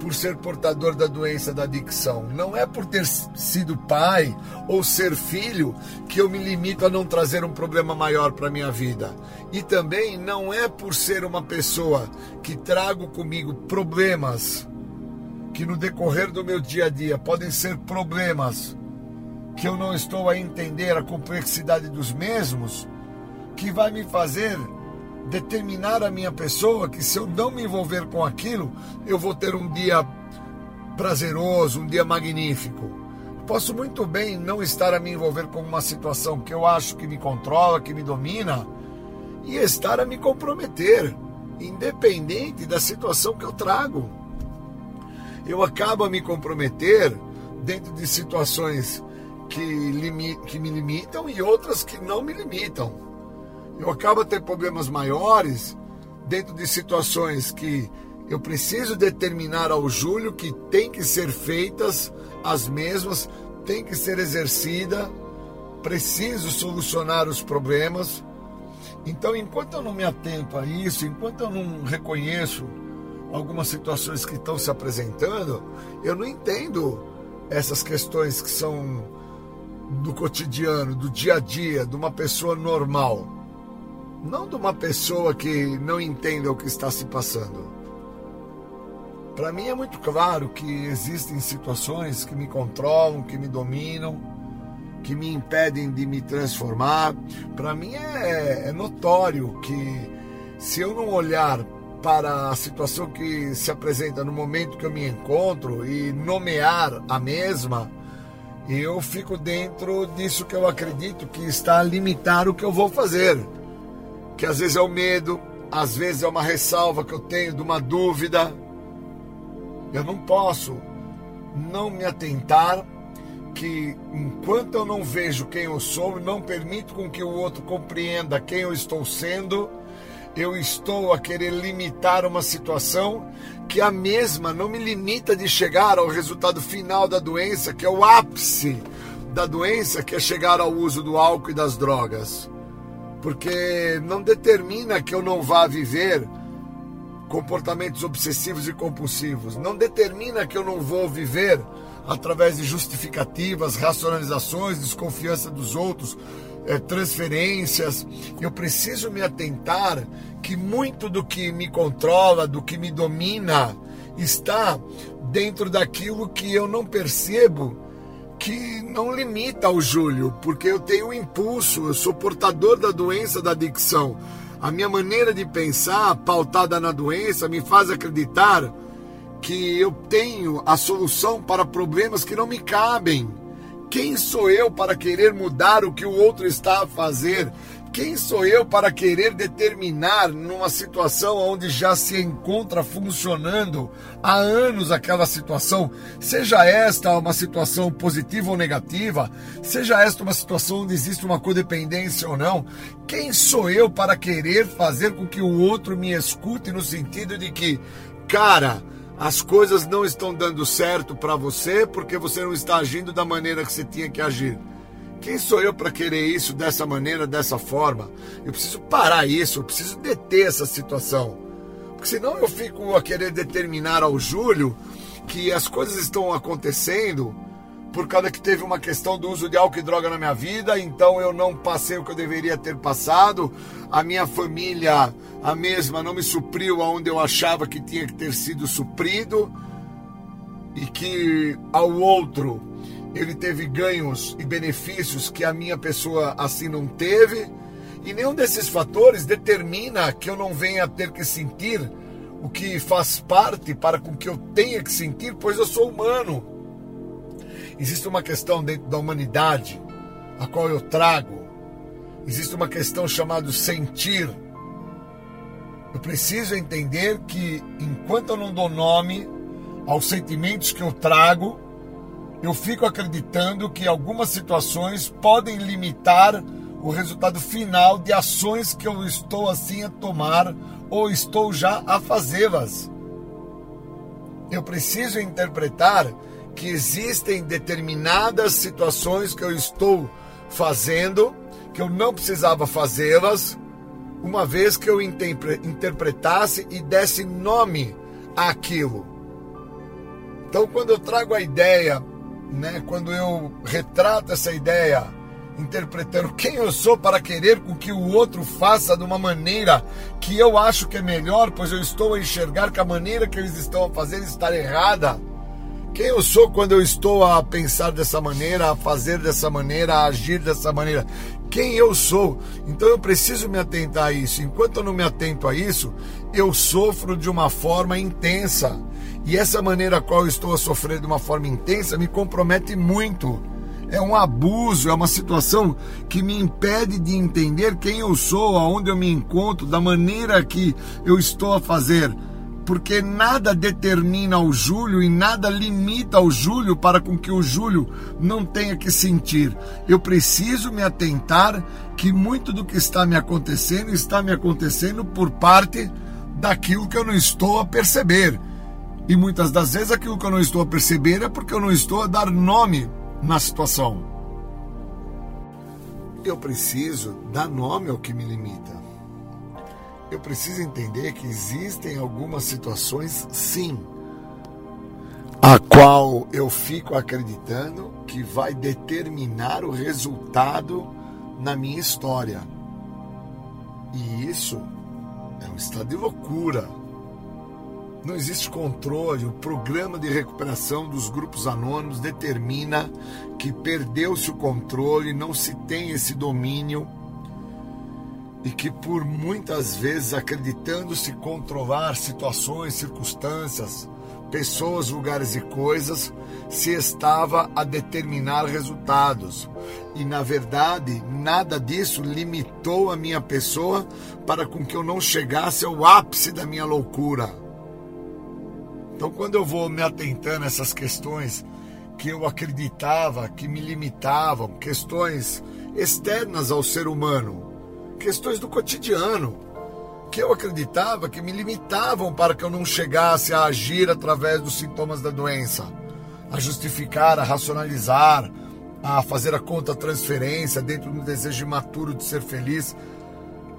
por ser portador da doença da adicção. Não é por ter sido pai ou ser filho que eu me limito a não trazer um problema maior para minha vida. E também não é por ser uma pessoa que trago comigo problemas que no decorrer do meu dia a dia podem ser problemas que eu não estou a entender a complexidade dos mesmos, que vai me fazer determinar a minha pessoa que se eu não me envolver com aquilo, eu vou ter um dia prazeroso, um dia magnífico. Posso muito bem não estar a me envolver com uma situação que eu acho que me controla, que me domina, e estar a me comprometer, independente da situação que eu trago. Eu acabo a me comprometer dentro de situações que, que me limitam e outras que não me limitam. Eu acabo ter problemas maiores dentro de situações que eu preciso determinar ao Júlio que tem que ser feitas as mesmas, tem que ser exercida, preciso solucionar os problemas. Então, enquanto eu não me atento a isso, enquanto eu não reconheço algumas situações que estão se apresentando, eu não entendo essas questões que são do cotidiano, do dia a dia, de uma pessoa normal. Não de uma pessoa que não entenda o que está se passando. Para mim é muito claro que existem situações que me controlam, que me dominam, que me impedem de me transformar. Para mim é, é notório que se eu não olhar para a situação que se apresenta no momento que eu me encontro e nomear a mesma, eu fico dentro disso que eu acredito que está a limitar o que eu vou fazer. Que às vezes é o medo, às vezes é uma ressalva que eu tenho de uma dúvida. Eu não posso não me atentar que enquanto eu não vejo quem eu sou, não permito com que o outro compreenda quem eu estou sendo, eu estou a querer limitar uma situação que a mesma não me limita de chegar ao resultado final da doença, que é o ápice da doença, que é chegar ao uso do álcool e das drogas. Porque não determina que eu não vá viver comportamentos obsessivos e compulsivos. Não determina que eu não vou viver através de justificativas, racionalizações, desconfiança dos outros, é, transferências. Eu preciso me atentar que muito do que me controla, do que me domina, está dentro daquilo que eu não percebo que não limita o Júlio, porque eu tenho um impulso, eu sou portador da doença da adicção. A minha maneira de pensar, pautada na doença, me faz acreditar que eu tenho a solução para problemas que não me cabem. Quem sou eu para querer mudar o que o outro está a fazer? Quem sou eu para querer determinar numa situação onde já se encontra funcionando há anos aquela situação, seja esta uma situação positiva ou negativa, seja esta uma situação onde existe uma codependência ou não, quem sou eu para querer fazer com que o outro me escute no sentido de que, cara, as coisas não estão dando certo para você porque você não está agindo da maneira que você tinha que agir. Quem sou eu para querer isso dessa maneira, dessa forma? Eu preciso parar isso, eu preciso deter essa situação. Porque senão eu fico a querer determinar ao Júlio que as coisas estão acontecendo por causa que teve uma questão do uso de álcool e droga na minha vida, então eu não passei o que eu deveria ter passado, a minha família, a mesma, não me supriu aonde eu achava que tinha que ter sido suprido, e que ao outro ele teve ganhos e benefícios que a minha pessoa assim não teve, e nenhum desses fatores determina que eu não venha a ter que sentir o que faz parte para com que eu tenha que sentir, pois eu sou humano. Existe uma questão dentro da humanidade, a qual eu trago. Existe uma questão chamada sentir. Eu preciso entender que enquanto eu não dou nome aos sentimentos que eu trago, eu fico acreditando que algumas situações podem limitar o resultado final de ações que eu estou assim a tomar ou estou já a fazê-las. Eu preciso interpretar que existem determinadas situações que eu estou fazendo, que eu não precisava fazê-las, uma vez que eu interpretasse e desse nome àquilo. Então, quando eu trago a ideia, né, quando eu retrato essa ideia, interpretando quem eu sou para querer com que o outro faça de uma maneira que eu acho que é melhor, pois eu estou a enxergar que a maneira que eles estão a fazer está errada quem eu sou quando eu estou a pensar dessa maneira, a fazer dessa maneira, a agir dessa maneira? Quem eu sou? Então eu preciso me atentar a isso. Enquanto eu não me atento a isso, eu sofro de uma forma intensa. E essa maneira a qual eu estou a sofrer de uma forma intensa me compromete muito. É um abuso, é uma situação que me impede de entender quem eu sou, aonde eu me encontro, da maneira que eu estou a fazer porque nada determina o Júlio e nada limita o Júlio para com que o Júlio não tenha que sentir. Eu preciso me atentar que muito do que está me acontecendo está me acontecendo por parte daquilo que eu não estou a perceber. E muitas das vezes aquilo que eu não estou a perceber é porque eu não estou a dar nome na situação. Eu preciso dar nome ao que me limita eu preciso entender que existem algumas situações, sim, a qual eu fico acreditando que vai determinar o resultado na minha história. E isso é um estado de loucura. Não existe controle. O programa de recuperação dos grupos anônimos determina que perdeu-se o controle, não se tem esse domínio e que por muitas vezes acreditando-se controlar situações, circunstâncias, pessoas, lugares e coisas se estava a determinar resultados. E na verdade, nada disso limitou a minha pessoa para com que eu não chegasse ao ápice da minha loucura. Então, quando eu vou me atentando a essas questões que eu acreditava que me limitavam, questões externas ao ser humano, questões do cotidiano, que eu acreditava que me limitavam para que eu não chegasse a agir através dos sintomas da doença, a justificar, a racionalizar, a fazer a conta transferência dentro do desejo imaturo de ser feliz.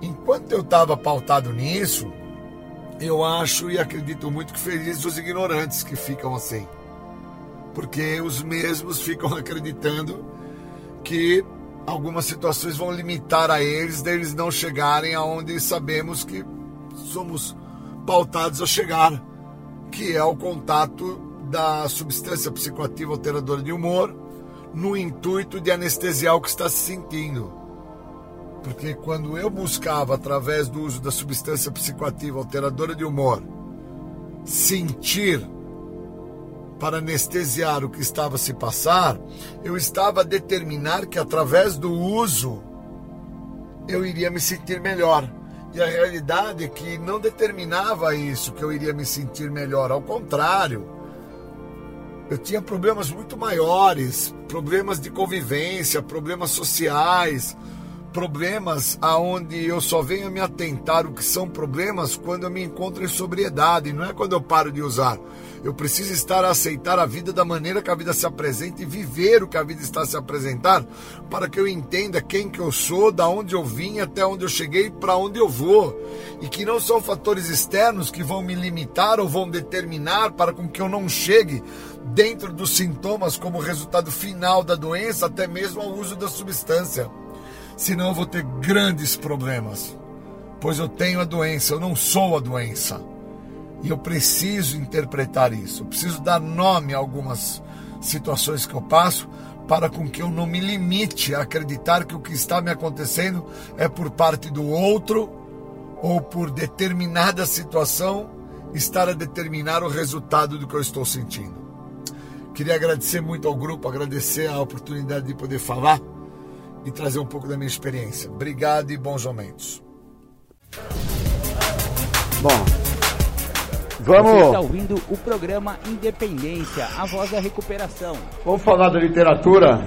Enquanto eu estava pautado nisso, eu acho e acredito muito que felizes os ignorantes que ficam assim. Porque os mesmos ficam acreditando que algumas situações vão limitar a eles deles não chegarem aonde sabemos que somos pautados a chegar, que é o contato da substância psicoativa alteradora de humor no intuito de anestesiar o que está se sentindo. Porque quando eu buscava, através do uso da substância psicoativa alteradora de humor, sentir para anestesiar o que estava a se passar, eu estava a determinar que através do uso eu iria me sentir melhor. E a realidade é que não determinava isso, que eu iria me sentir melhor. Ao contrário, eu tinha problemas muito maiores, problemas de convivência, problemas sociais, problemas aonde eu só venho a me atentar o que são problemas quando eu me encontro em sobriedade, não é quando eu paro de usar. Eu preciso estar a aceitar a vida da maneira que a vida se apresenta e viver o que a vida está se apresentar, para que eu entenda quem que eu sou, da onde eu vim, até onde eu cheguei, para onde eu vou, e que não são fatores externos que vão me limitar ou vão determinar para com que eu não chegue dentro dos sintomas como resultado final da doença, até mesmo ao uso da substância senão eu vou ter grandes problemas. Pois eu tenho a doença, eu não sou a doença. E eu preciso interpretar isso, eu preciso dar nome a algumas situações que eu passo para com que eu não me limite a acreditar que o que está me acontecendo é por parte do outro ou por determinada situação estar a determinar o resultado do que eu estou sentindo. Queria agradecer muito ao grupo, agradecer a oportunidade de poder falar e trazer um pouco da minha experiência. Obrigado e bons momentos. Bom, vamos. Você está ouvindo o programa Independência, a voz da recuperação. Vamos falar da literatura,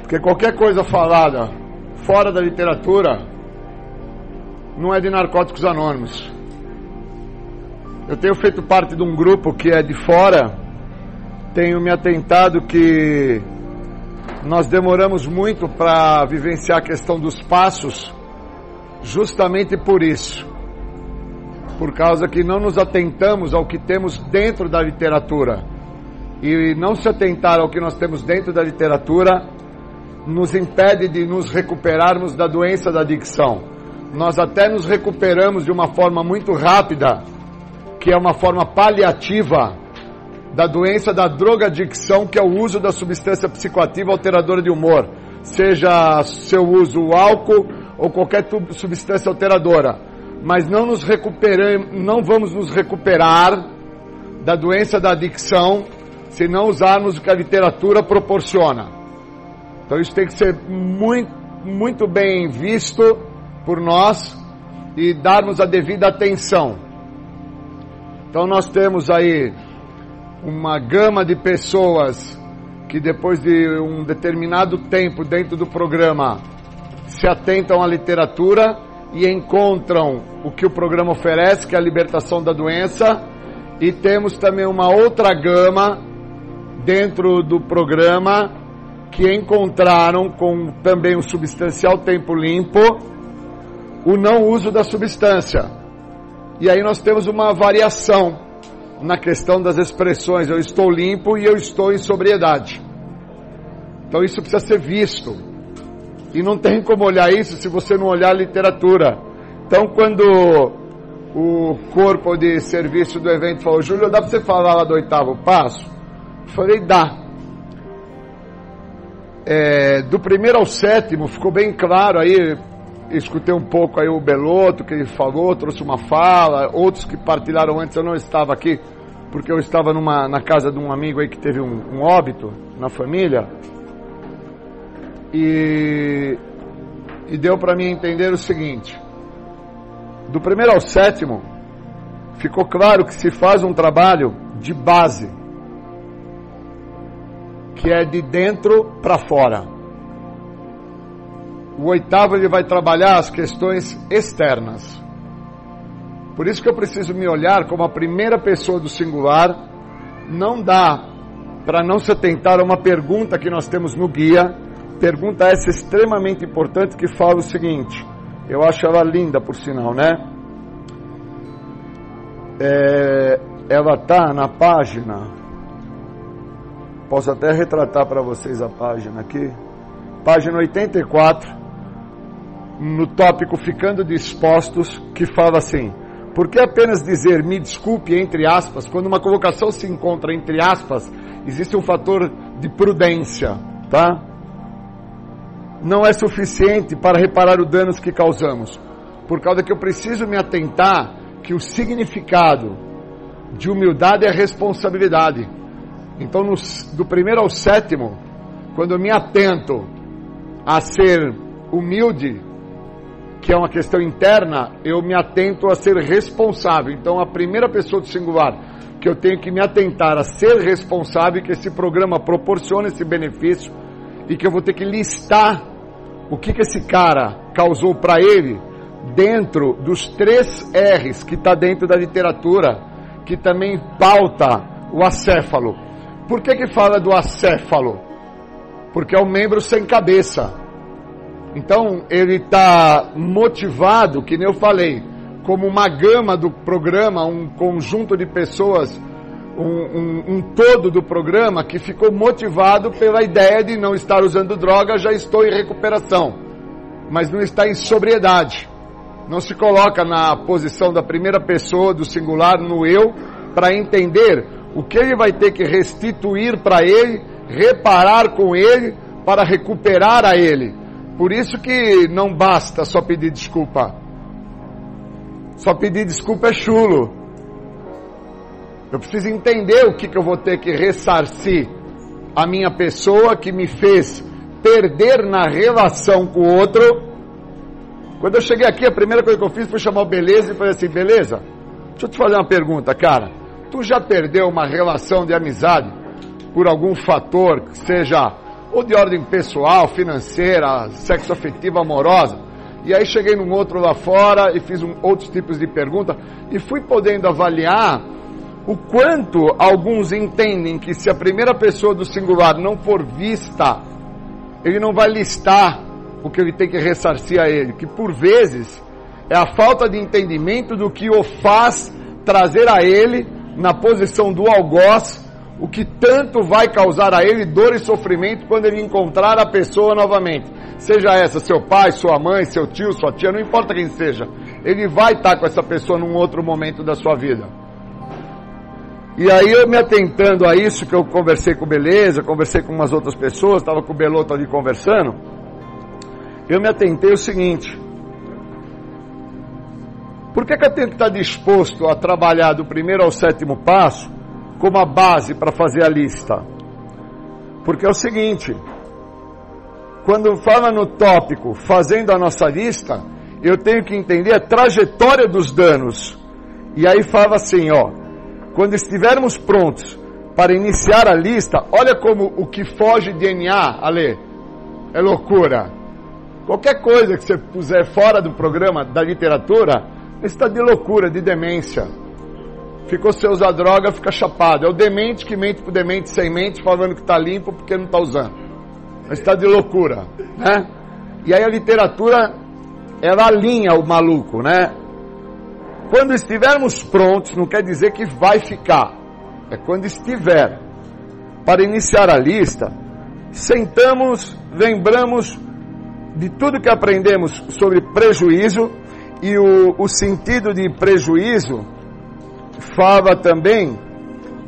porque qualquer coisa falada fora da literatura não é de narcóticos anônimos. Eu tenho feito parte de um grupo que é de fora, tenho me atentado que nós demoramos muito para vivenciar a questão dos passos, justamente por isso. Por causa que não nos atentamos ao que temos dentro da literatura. E não se atentar ao que nós temos dentro da literatura nos impede de nos recuperarmos da doença da adicção. Nós até nos recuperamos de uma forma muito rápida, que é uma forma paliativa da doença da drogadicção, que é o uso da substância psicoativa alteradora de humor, seja seu uso álcool ou qualquer substância alteradora. Mas não nos não vamos nos recuperar da doença da adicção se não usarmos o que a literatura proporciona. Então isso tem que ser muito, muito bem visto por nós e darmos a devida atenção. Então nós temos aí uma gama de pessoas que depois de um determinado tempo dentro do programa se atentam à literatura e encontram o que o programa oferece, que é a libertação da doença, e temos também uma outra gama dentro do programa que encontraram com também um substancial tempo limpo o não uso da substância. E aí nós temos uma variação na questão das expressões, eu estou limpo e eu estou em sobriedade. Então isso precisa ser visto. E não tem como olhar isso se você não olhar a literatura. Então quando o corpo de serviço do evento falou, Júlio, dá para você falar lá do oitavo passo? Eu falei, dá. É, do primeiro ao sétimo ficou bem claro aí, escutei um pouco aí o Beloto que ele falou, trouxe uma fala, outros que partilharam antes, eu não estava aqui, porque eu estava numa, na casa de um amigo aí que teve um, um óbito na família, e, e deu para mim entender o seguinte: do primeiro ao sétimo, ficou claro que se faz um trabalho de base, que é de dentro para fora. O oitavo ele vai trabalhar as questões externas. Por isso que eu preciso me olhar como a primeira pessoa do singular. Não dá para não se atentar a uma pergunta que nós temos no guia. Pergunta essa extremamente importante que fala o seguinte. Eu acho ela linda, por sinal, né? É, ela tá na página. Posso até retratar para vocês a página aqui. Página 84 no tópico Ficando Dispostos, que fala assim: por que apenas dizer me desculpe entre aspas, quando uma convocação se encontra entre aspas, existe um fator de prudência, tá? Não é suficiente para reparar os danos que causamos, por causa que eu preciso me atentar que o significado de humildade é responsabilidade. Então, no, do primeiro ao sétimo, quando eu me atento a ser humilde, que é uma questão interna, eu me atento a ser responsável. Então, a primeira pessoa do singular que eu tenho que me atentar a ser responsável, que esse programa proporciona esse benefício e que eu vou ter que listar o que, que esse cara causou para ele dentro dos três R's que está dentro da literatura, que também pauta o acéfalo. Por que, que fala do acéfalo? Porque é um membro sem cabeça. Então ele está motivado, que nem eu falei, como uma gama do programa, um conjunto de pessoas, um, um, um, todo do programa que ficou motivado pela ideia de não estar usando droga, já estou em recuperação, mas não está em sobriedade. Não se coloca na posição da primeira pessoa, do singular, no eu, para entender o que ele vai ter que restituir para ele, reparar com ele, para recuperar a ele. Por isso que não basta só pedir desculpa. Só pedir desculpa é chulo. Eu preciso entender o que, que eu vou ter que ressarcir a minha pessoa que me fez perder na relação com o outro. Quando eu cheguei aqui, a primeira coisa que eu fiz foi chamar o Beleza e falei assim: Beleza, deixa eu te fazer uma pergunta, cara. Tu já perdeu uma relação de amizade por algum fator que seja ou de ordem pessoal, financeira, sexo afetiva, amorosa. E aí cheguei num outro lá fora e fiz um, outros tipos de pergunta e fui podendo avaliar o quanto alguns entendem que se a primeira pessoa do singular não for vista, ele não vai listar o que ele tem que ressarcir a ele, que por vezes é a falta de entendimento do que o faz trazer a ele na posição do algoz o que tanto vai causar a ele dor e sofrimento quando ele encontrar a pessoa novamente. Seja essa seu pai, sua mãe, seu tio, sua tia, não importa quem seja. Ele vai estar com essa pessoa num outro momento da sua vida. E aí eu me atentando a isso, que eu conversei com Beleza, conversei com umas outras pessoas, estava com o Beloto ali conversando, eu me atentei o seguinte. Por que, que eu tenho que estar disposto a trabalhar do primeiro ao sétimo passo como a base para fazer a lista. Porque é o seguinte, quando fala no tópico fazendo a nossa lista, eu tenho que entender a trajetória dos danos. E aí fala assim, ó, quando estivermos prontos para iniciar a lista, olha como o que foge DNA, Ale, é loucura. Qualquer coisa que você puser fora do programa da literatura, está de loucura, de demência ficou sem usar droga, fica chapado. É o demente que mente pro demente sem mente, falando que está limpo porque não está usando. Mas está de loucura, né? E aí a literatura, ela alinha o maluco, né? Quando estivermos prontos, não quer dizer que vai ficar. É quando estiver. Para iniciar a lista, sentamos, lembramos de tudo que aprendemos sobre prejuízo e o, o sentido de prejuízo fala também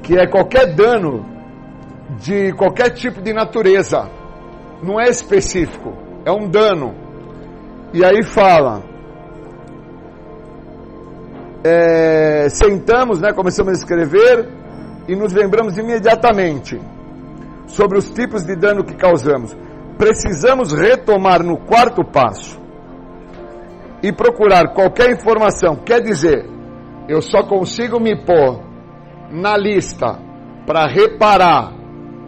que é qualquer dano de qualquer tipo de natureza, não é específico, é um dano. E aí fala, é, sentamos, né, começamos a escrever, e nos lembramos imediatamente sobre os tipos de dano que causamos, precisamos retomar no quarto passo e procurar qualquer informação. Quer dizer, eu só consigo me pôr na lista para reparar,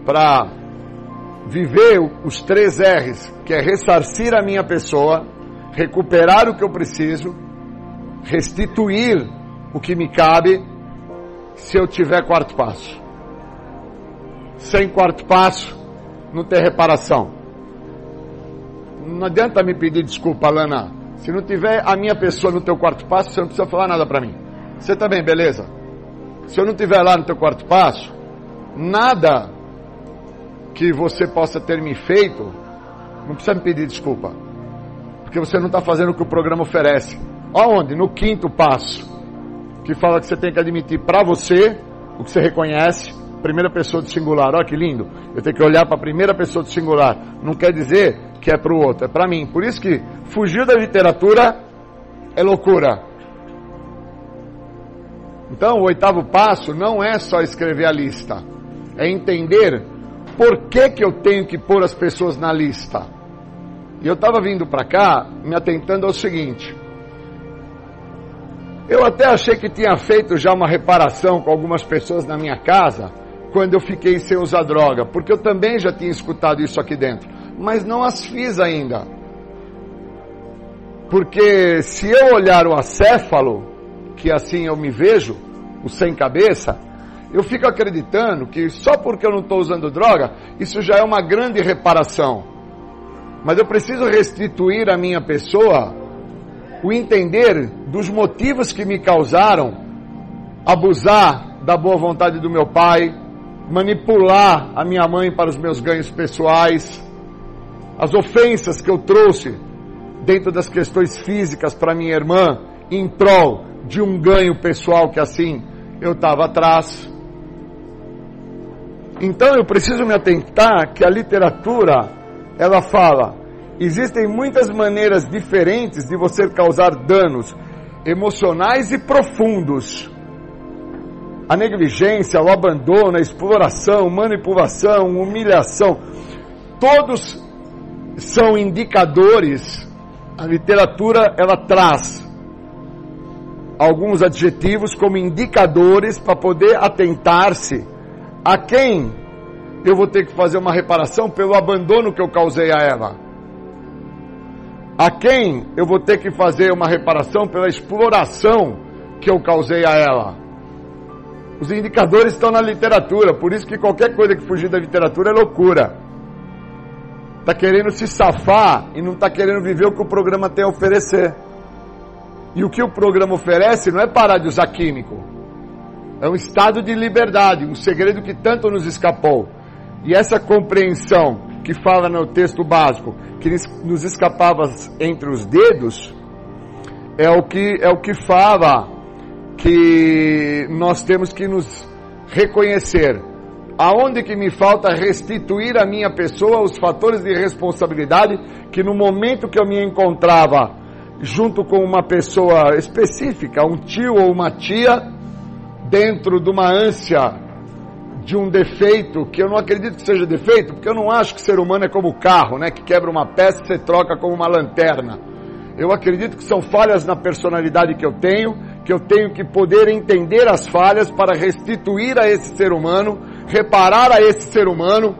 para viver os três R's, que é ressarcir a minha pessoa, recuperar o que eu preciso, restituir o que me cabe, se eu tiver quarto passo. Sem quarto passo, não tem reparação. Não adianta me pedir desculpa, Lana. Se não tiver a minha pessoa no teu quarto passo, você não precisa falar nada para mim. Você também, beleza? Se eu não tiver lá no teu quarto passo, nada que você possa ter me feito, não precisa me pedir desculpa. Porque você não está fazendo o que o programa oferece. Aonde? No quinto passo, que fala que você tem que admitir para você o que você reconhece, primeira pessoa do singular. Olha que lindo. Eu tenho que olhar para a primeira pessoa do singular. Não quer dizer que é para o outro, é para mim. Por isso que fugir da literatura é loucura. Então, o oitavo passo não é só escrever a lista, é entender por que, que eu tenho que pôr as pessoas na lista. E eu estava vindo para cá me atentando ao seguinte: eu até achei que tinha feito já uma reparação com algumas pessoas na minha casa quando eu fiquei sem usar droga, porque eu também já tinha escutado isso aqui dentro, mas não as fiz ainda. Porque se eu olhar o acéfalo, que assim eu me vejo, o sem cabeça, eu fico acreditando que só porque eu não estou usando droga, isso já é uma grande reparação. Mas eu preciso restituir à minha pessoa o entender dos motivos que me causaram abusar da boa vontade do meu pai, manipular a minha mãe para os meus ganhos pessoais, as ofensas que eu trouxe dentro das questões físicas para minha irmã em prol de um ganho pessoal que assim eu estava atrás. Então eu preciso me atentar que a literatura ela fala existem muitas maneiras diferentes de você causar danos emocionais e profundos. A negligência, o abandono, a exploração, manipulação, humilhação, todos são indicadores. A literatura ela traz alguns adjetivos como indicadores para poder atentar-se a quem eu vou ter que fazer uma reparação pelo abandono que eu causei a ela. A quem eu vou ter que fazer uma reparação pela exploração que eu causei a ela. Os indicadores estão na literatura, por isso que qualquer coisa que fugir da literatura é loucura. Está querendo se safar e não está querendo viver o que o programa tem a oferecer. E o que o programa oferece não é parar de usar químico. É um estado de liberdade, um segredo que tanto nos escapou. E essa compreensão que fala no texto básico, que nos escapava entre os dedos, é o que, é o que fala que nós temos que nos reconhecer. Aonde que me falta restituir à minha pessoa os fatores de responsabilidade que no momento que eu me encontrava junto com uma pessoa específica, um tio ou uma tia, dentro de uma ânsia de um defeito, que eu não acredito que seja defeito, porque eu não acho que ser humano é como carro, né, que quebra uma peça e você troca como uma lanterna. Eu acredito que são falhas na personalidade que eu tenho, que eu tenho que poder entender as falhas para restituir a esse ser humano, reparar a esse ser humano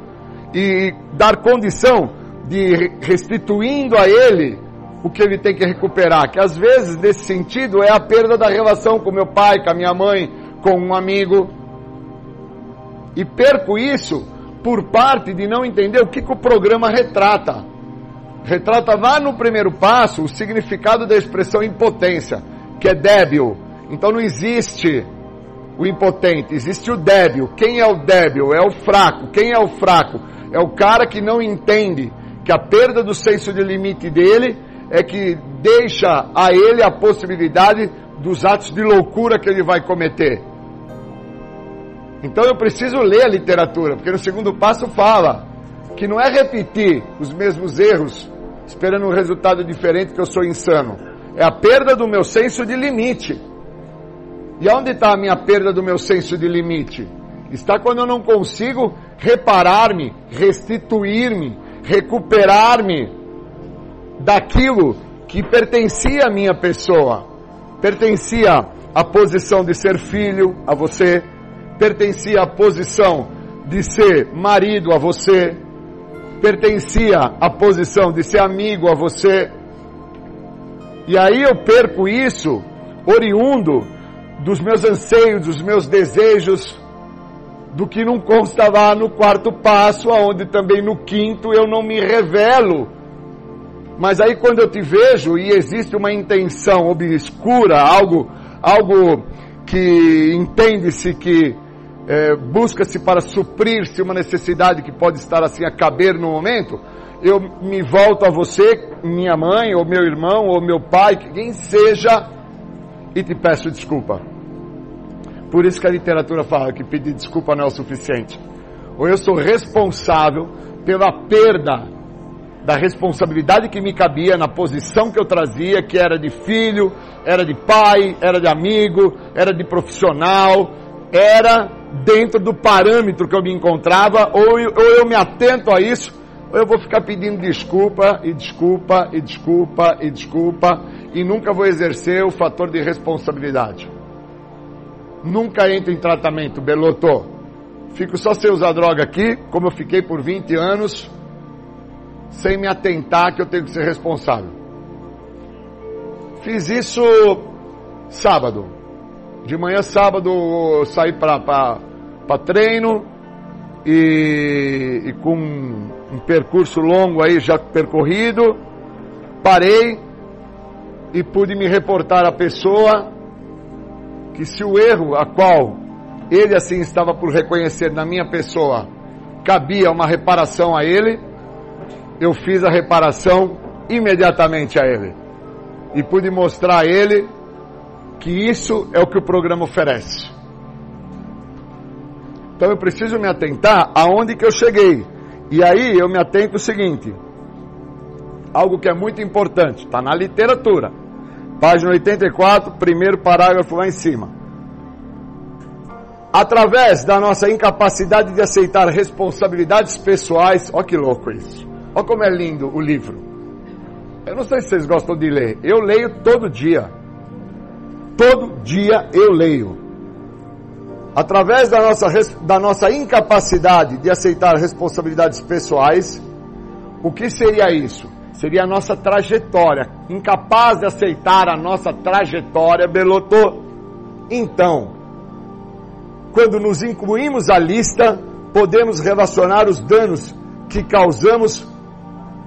e dar condição de restituindo a ele o que ele tem que recuperar, que às vezes nesse sentido é a perda da relação com meu pai, com a minha mãe, com um amigo. E perco isso por parte de não entender o que, que o programa retrata. Retrata lá no primeiro passo o significado da expressão impotência, que é débil. Então não existe o impotente, existe o débil. Quem é o débil? É o fraco. Quem é o fraco? É o cara que não entende que a perda do senso de limite dele é que deixa a ele a possibilidade dos atos de loucura que ele vai cometer. Então eu preciso ler a literatura, porque no segundo passo fala que não é repetir os mesmos erros esperando um resultado diferente que eu sou insano. É a perda do meu senso de limite. E onde está a minha perda do meu senso de limite? Está quando eu não consigo reparar-me, restituir-me, recuperar-me daquilo que pertencia à minha pessoa. Pertencia à posição de ser filho a você, pertencia à posição de ser marido a você, pertencia à posição de ser amigo a você. E aí eu perco isso oriundo dos meus anseios, dos meus desejos, do que não consta lá no quarto passo, aonde também no quinto eu não me revelo. Mas aí quando eu te vejo e existe uma intenção obscura, algo, algo que entende-se que é, busca-se para suprir-se uma necessidade que pode estar assim a caber no momento, eu me volto a você, minha mãe, ou meu irmão, ou meu pai, quem seja, e te peço desculpa. Por isso que a literatura fala que pedir desculpa não é o suficiente. Ou eu sou responsável pela perda da responsabilidade que me cabia na posição que eu trazia, que era de filho, era de pai, era de amigo, era de profissional, era dentro do parâmetro que eu me encontrava, ou eu, ou eu me atento a isso, ou eu vou ficar pedindo desculpa e desculpa e desculpa e desculpa e nunca vou exercer o fator de responsabilidade. Nunca entro em tratamento, Beloto. Fico só sem usar droga aqui, como eu fiquei por 20 anos, sem me atentar que eu tenho que ser responsável. Fiz isso sábado. De manhã, sábado, saí para treino e, e com um percurso longo aí já percorrido, parei e pude me reportar à pessoa que se o erro a qual ele assim estava por reconhecer na minha pessoa cabia uma reparação a ele, eu fiz a reparação imediatamente a ele. E pude mostrar a ele que isso é o que o programa oferece. Então eu preciso me atentar aonde que eu cheguei. E aí eu me atento o seguinte: algo que é muito importante, está na literatura. Página 84, primeiro parágrafo lá em cima. Através da nossa incapacidade de aceitar responsabilidades pessoais, ó que louco isso. Ó como é lindo o livro. Eu não sei se vocês gostam de ler. Eu leio todo dia. Todo dia eu leio. Através da nossa, da nossa incapacidade de aceitar responsabilidades pessoais, o que seria isso? seria a nossa trajetória. Incapaz de aceitar a nossa trajetória, Belotô. Então, quando nos incluímos à lista, podemos relacionar os danos que causamos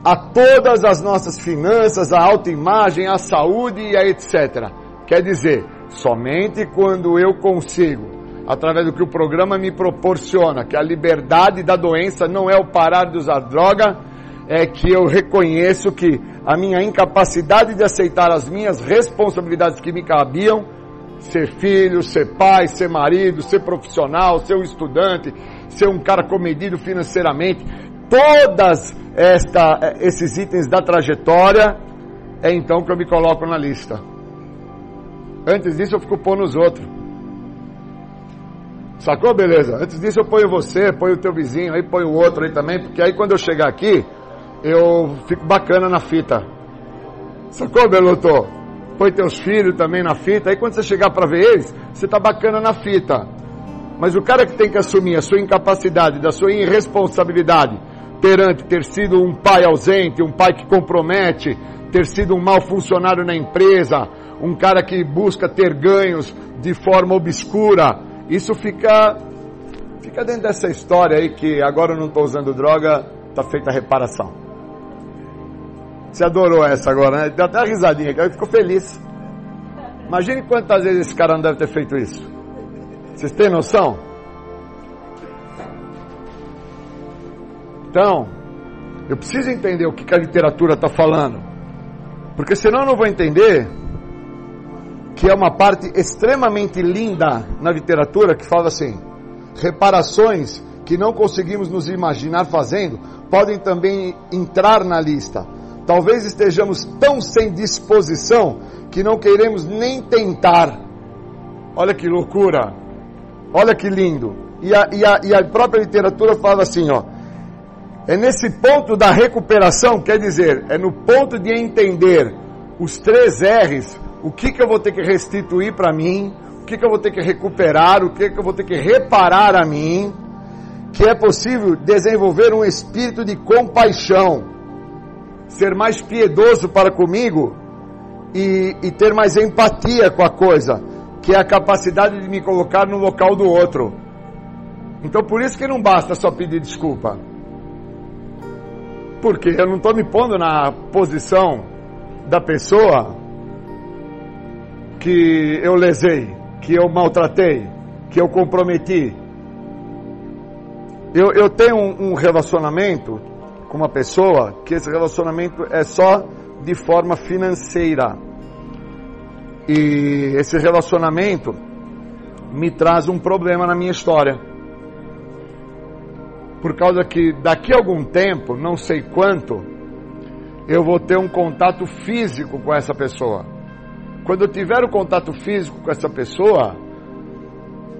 a todas as nossas finanças, a autoimagem, a saúde e a etc. Quer dizer, somente quando eu consigo, através do que o programa me proporciona, que a liberdade da doença não é o parar de usar droga, é que eu reconheço que a minha incapacidade de aceitar as minhas responsabilidades que me cabiam, ser filho, ser pai, ser marido, ser profissional, ser um estudante, ser um cara comedido financeiramente, todas esta, esses itens da trajetória, é então que eu me coloco na lista. Antes disso eu fico pondo os outros. Sacou, beleza? Antes disso eu ponho você, ponho o teu vizinho, aí ponho o outro aí também, porque aí quando eu chegar aqui, eu fico bacana na fita. Sacou, Belotô? Põe teus filhos também na fita. Aí quando você chegar para ver eles, você tá bacana na fita. Mas o cara que tem que assumir a sua incapacidade, da sua irresponsabilidade perante ter sido um pai ausente, um pai que compromete, ter sido um mau funcionário na empresa, um cara que busca ter ganhos de forma obscura, isso fica fica dentro dessa história aí que agora eu não estou usando droga, está feita a reparação. Você adorou essa agora, né? Deu até uma risadinha, ele ficou feliz. Imagine quantas vezes esse cara não deve ter feito isso. Vocês têm noção? Então, eu preciso entender o que a literatura está falando. Porque senão eu não vou entender que é uma parte extremamente linda na literatura que fala assim: reparações que não conseguimos nos imaginar fazendo podem também entrar na lista. Talvez estejamos tão sem disposição que não queremos nem tentar. Olha que loucura! Olha que lindo! E a, e, a, e a própria literatura fala assim, ó. É nesse ponto da recuperação, quer dizer, é no ponto de entender os três R's, o que, que eu vou ter que restituir para mim, o que, que eu vou ter que recuperar, o que, que eu vou ter que reparar a mim, que é possível desenvolver um espírito de compaixão, ser mais piedoso para comigo e, e ter mais empatia com a coisa, que é a capacidade de me colocar no local do outro. Então por isso que não basta só pedir desculpa. Porque eu não estou me pondo na posição da pessoa que eu lesei, que eu maltratei, que eu comprometi. Eu, eu tenho um, um relacionamento com uma pessoa que esse relacionamento é só de forma financeira. E esse relacionamento me traz um problema na minha história. Por causa que daqui a algum tempo, não sei quanto, eu vou ter um contato físico com essa pessoa. Quando eu tiver o contato físico com essa pessoa,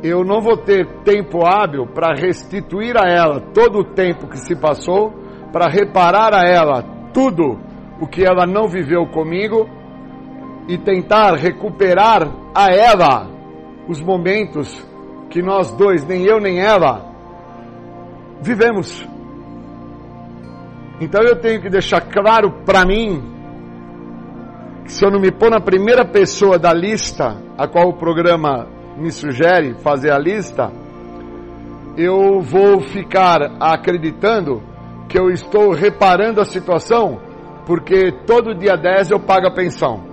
eu não vou ter tempo hábil para restituir a ela todo o tempo que se passou, para reparar a ela tudo o que ela não viveu comigo e tentar recuperar a ela os momentos que nós dois, nem eu nem ela, vivemos. Então eu tenho que deixar claro para mim que se eu não me pôr na primeira pessoa da lista a qual o programa me sugere fazer a lista, eu vou ficar acreditando que eu estou reparando a situação porque todo dia 10 eu pago a pensão.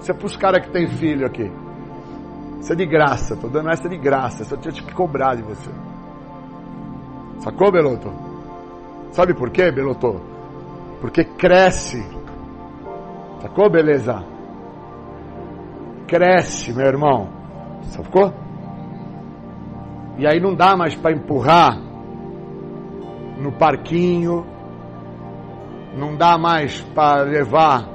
Isso é para os caras que tem filho aqui. Isso é de graça, estou dando essa de graça, só tinha que cobrar de você. Sacou, Beloto? Sabe por quê, Beloto? Porque cresce. Sacou, beleza? Cresce, meu irmão. Sacou? E aí não dá mais para empurrar no parquinho, não dá mais para levar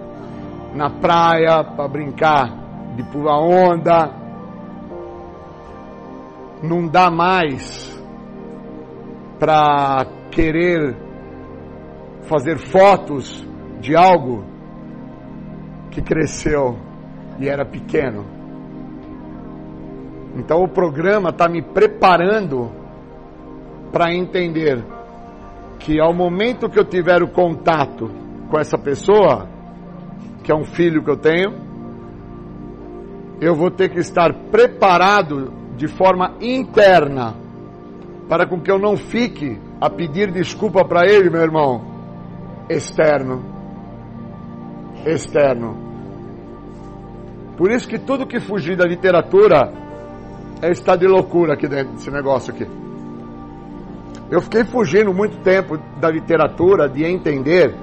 na praia para brincar de pular onda. Não dá mais para querer fazer fotos de algo que cresceu e era pequeno. Então o programa está me preparando para entender que ao momento que eu tiver o contato com essa pessoa, que é um filho que eu tenho, eu vou ter que estar preparado de forma interna para com que eu não fique a pedir desculpa para ele, meu irmão, externo. Externo. Por isso que tudo que fugir da literatura é estar de loucura aqui dentro desse negócio aqui. Eu fiquei fugindo muito tempo da literatura, de entender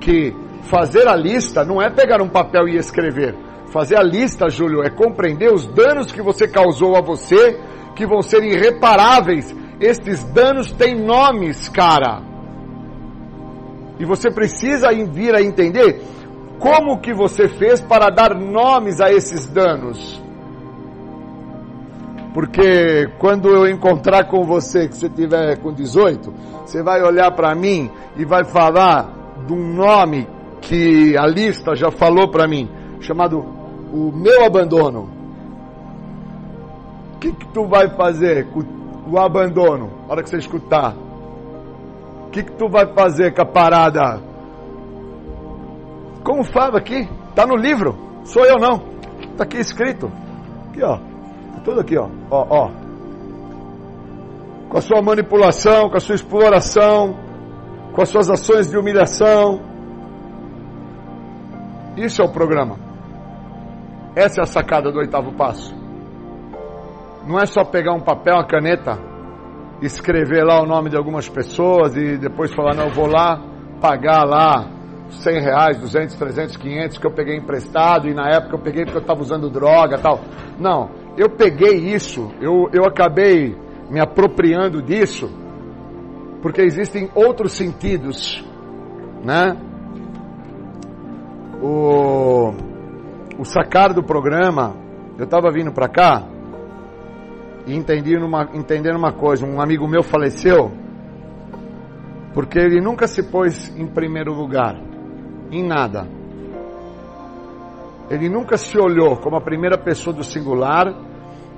que fazer a lista não é pegar um papel e escrever. Fazer a lista, Júlio, é compreender os danos que você causou a você, que vão ser irreparáveis. Estes danos têm nomes, cara. E você precisa vir a entender como que você fez para dar nomes a esses danos. Porque quando eu encontrar com você, que você tiver com 18, você vai olhar para mim e vai falar de um nome que a lista já falou para mim, chamado o meu abandono. O que, que tu vai fazer com o abandono, na hora que você escutar? O que, que tu vai fazer com a parada? Como fala aqui? Tá no livro. Sou eu não. Tá aqui escrito. Aqui, ó. Tudo aqui, ó. Ó, ó. Com a sua manipulação, com a sua exploração, com as suas ações de humilhação. Isso é o programa. Essa é a sacada do oitavo passo. Não é só pegar um papel, uma caneta, escrever lá o nome de algumas pessoas e depois falar, não, eu vou lá pagar lá 100 reais, 200, 300, 500 que eu peguei emprestado e na época eu peguei porque eu estava usando droga tal. Não, eu peguei isso, eu, eu acabei me apropriando disso, porque existem outros sentidos, né? O, o sacar do programa, eu estava vindo para cá e entendi numa, entendendo uma coisa: um amigo meu faleceu porque ele nunca se pôs em primeiro lugar, em nada. Ele nunca se olhou como a primeira pessoa do singular,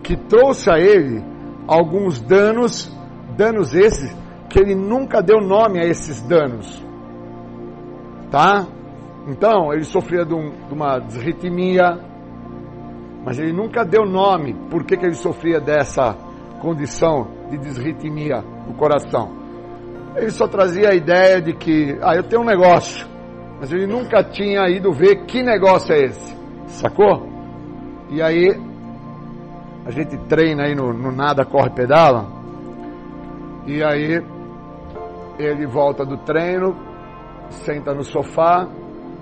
que trouxe a ele alguns danos, danos esses que ele nunca deu nome a esses danos. Tá? Então, ele sofria de, um, de uma desritmia, mas ele nunca deu nome por que, que ele sofria dessa condição de desritmia no coração. Ele só trazia a ideia de que, ah, eu tenho um negócio, mas ele nunca tinha ido ver que negócio é esse, sacou? E aí, a gente treina aí no, no nada, corre, pedala, e aí ele volta do treino, senta no sofá,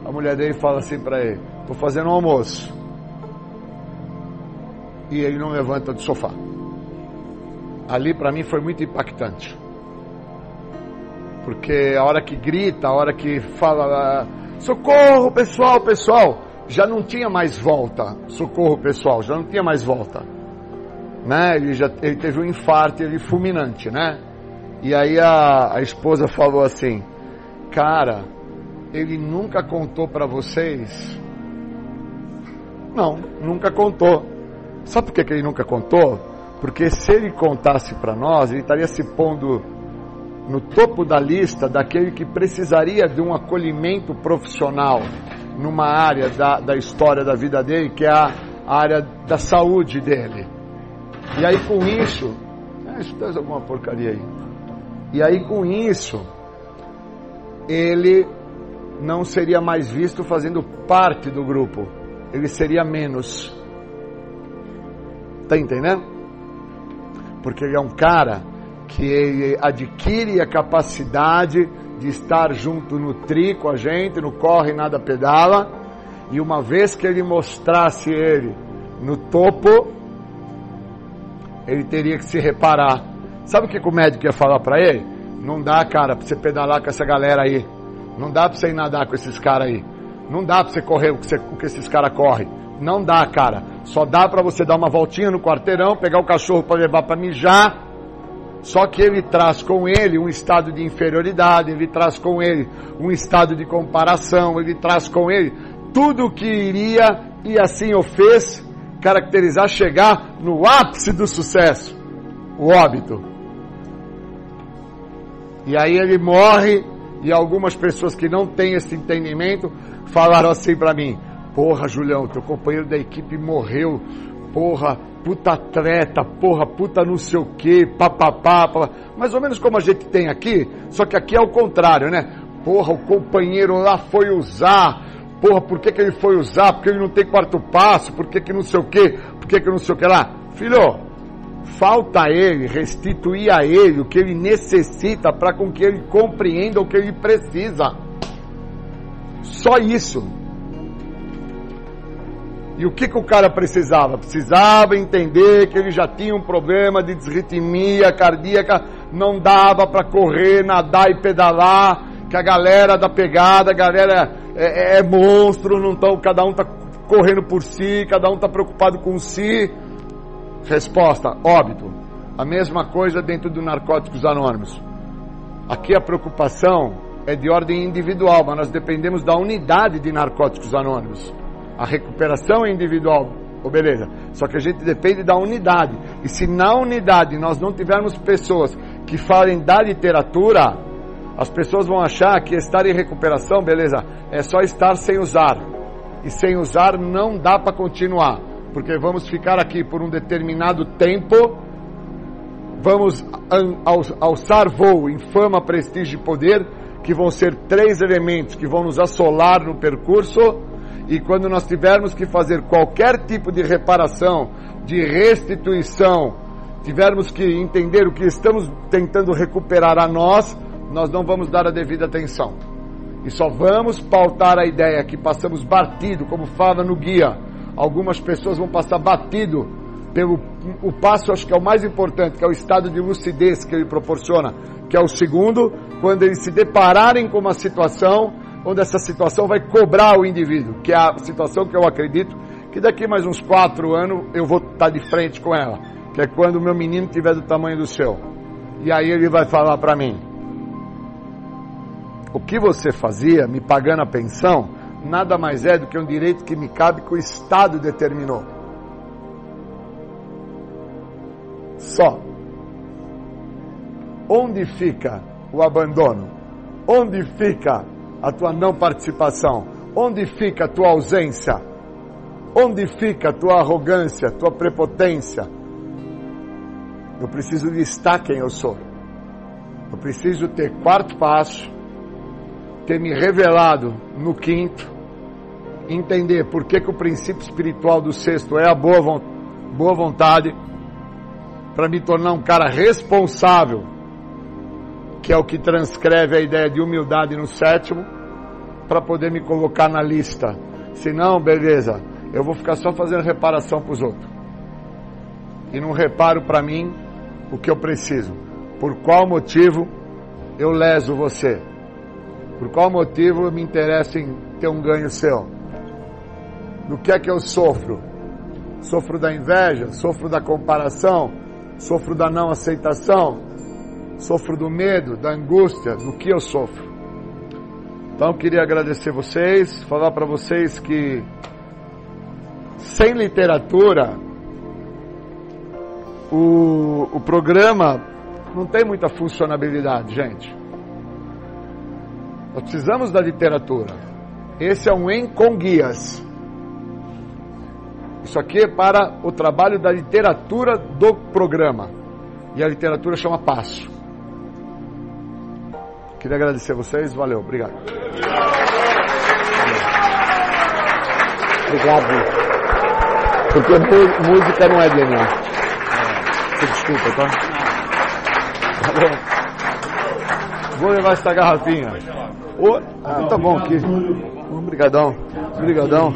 a mulher dele fala assim para ele: Estou fazendo um almoço. E ele não levanta do sofá. Ali para mim foi muito impactante. Porque a hora que grita, a hora que fala, socorro pessoal, pessoal, já não tinha mais volta. Socorro pessoal, já não tinha mais volta. Né? Ele, já, ele teve um infarto ele fulminante, né? E aí a, a esposa falou assim, cara, ele nunca contou para vocês? Não, nunca contou. Sabe por que, que ele nunca contou? Porque se ele contasse para nós, ele estaria se pondo no topo da lista daquele que precisaria de um acolhimento profissional numa área da, da história da vida dele, que é a área da saúde dele. E aí com isso, é, isso traz alguma porcaria aí. E aí com isso, ele não seria mais visto fazendo parte do grupo, ele seria menos. Tá entendendo? Porque ele é um cara que adquire a capacidade de estar junto no tri com a gente, no corre nada pedala, e uma vez que ele mostrasse ele no topo, ele teria que se reparar. Sabe o que o médico ia falar para ele? Não dá, cara, para você pedalar com essa galera aí. Não dá para você ir nadar com esses caras aí. Não dá para você correr o que, que esses caras correm. Não dá, cara. Só dá para você dar uma voltinha no quarteirão, pegar o cachorro para levar para mijar. Só que ele traz com ele um estado de inferioridade, ele traz com ele um estado de comparação, ele traz com ele tudo o que iria, e assim o fez, caracterizar chegar no ápice do sucesso, o óbito. E aí ele morre e algumas pessoas que não têm esse entendimento falaram assim para mim: Porra, Julião, teu companheiro da equipe morreu. Porra, puta atleta, porra, puta não sei o que, papapá, mais ou menos como a gente tem aqui, só que aqui é o contrário, né? Porra, o companheiro lá foi usar, porra, por que, que ele foi usar? Porque ele não tem quarto passo, por que, que não sei o que, por que, que não sei o que lá? Filho, falta a ele restituir a ele o que ele necessita para com que ele compreenda o que ele precisa. Só isso. E o que, que o cara precisava? Precisava entender que ele já tinha um problema de desritmia cardíaca, não dava para correr, nadar e pedalar, que a galera da pegada, a galera é, é, é monstro, não tão, cada um está correndo por si, cada um está preocupado com si. Resposta: óbito. A mesma coisa dentro do Narcóticos Anônimos. Aqui a preocupação é de ordem individual, mas nós dependemos da unidade de Narcóticos Anônimos. A recuperação é individual, oh, beleza. Só que a gente depende da unidade. E se na unidade nós não tivermos pessoas que falem da literatura, as pessoas vão achar que estar em recuperação, beleza, é só estar sem usar. E sem usar não dá para continuar porque vamos ficar aqui por um determinado tempo, vamos alçar voo em fama, prestígio e poder, que vão ser três elementos que vão nos assolar no percurso, e quando nós tivermos que fazer qualquer tipo de reparação, de restituição, tivermos que entender o que estamos tentando recuperar a nós, nós não vamos dar a devida atenção. E só vamos pautar a ideia que passamos batido, como fala no guia, algumas pessoas vão passar batido pelo o passo, acho que é o mais importante, que é o estado de lucidez que ele proporciona, que é o segundo, quando eles se depararem com uma situação onde essa situação vai cobrar o indivíduo, que é a situação que eu acredito que daqui mais uns quatro anos eu vou estar de frente com ela, que é quando meu menino tiver do tamanho do seu. E aí ele vai falar para mim: o que você fazia, me pagando a pensão, nada mais é do que um direito que me cabe que o Estado determinou. Só. Onde fica o abandono? Onde fica a tua não participação? Onde fica a tua ausência? Onde fica a tua arrogância, a tua prepotência? Eu preciso listar quem eu sou. Eu preciso ter quarto passo, ter me revelado no quinto, entender por que, que o princípio espiritual do sexto é a boa, boa vontade, para me tornar um cara responsável, que é o que transcreve a ideia de humildade no sétimo, para poder me colocar na lista. Se não, beleza, eu vou ficar só fazendo reparação para os outros. E não reparo para mim o que eu preciso. Por qual motivo eu leso você? Por qual motivo eu me interesso em ter um ganho seu? Do que é que eu sofro? Sofro da inveja? Sofro da comparação? Sofro da não aceitação? Sofro do medo, da angústia? Do que eu sofro? Então eu queria agradecer vocês, falar para vocês que sem literatura o, o programa não tem muita funcionabilidade, gente. Nós precisamos da literatura. Esse é um em com guias. Isso aqui é para o trabalho da literatura do programa. E a literatura chama passo. Queria agradecer a vocês. Valeu. Obrigado. Obrigado. Porque música não é DNA. Você desculpa, tá? Valeu. Vou levar essa garrafinha. Oh, ah, tá bom aqui. Obrigadão. Obrigadão.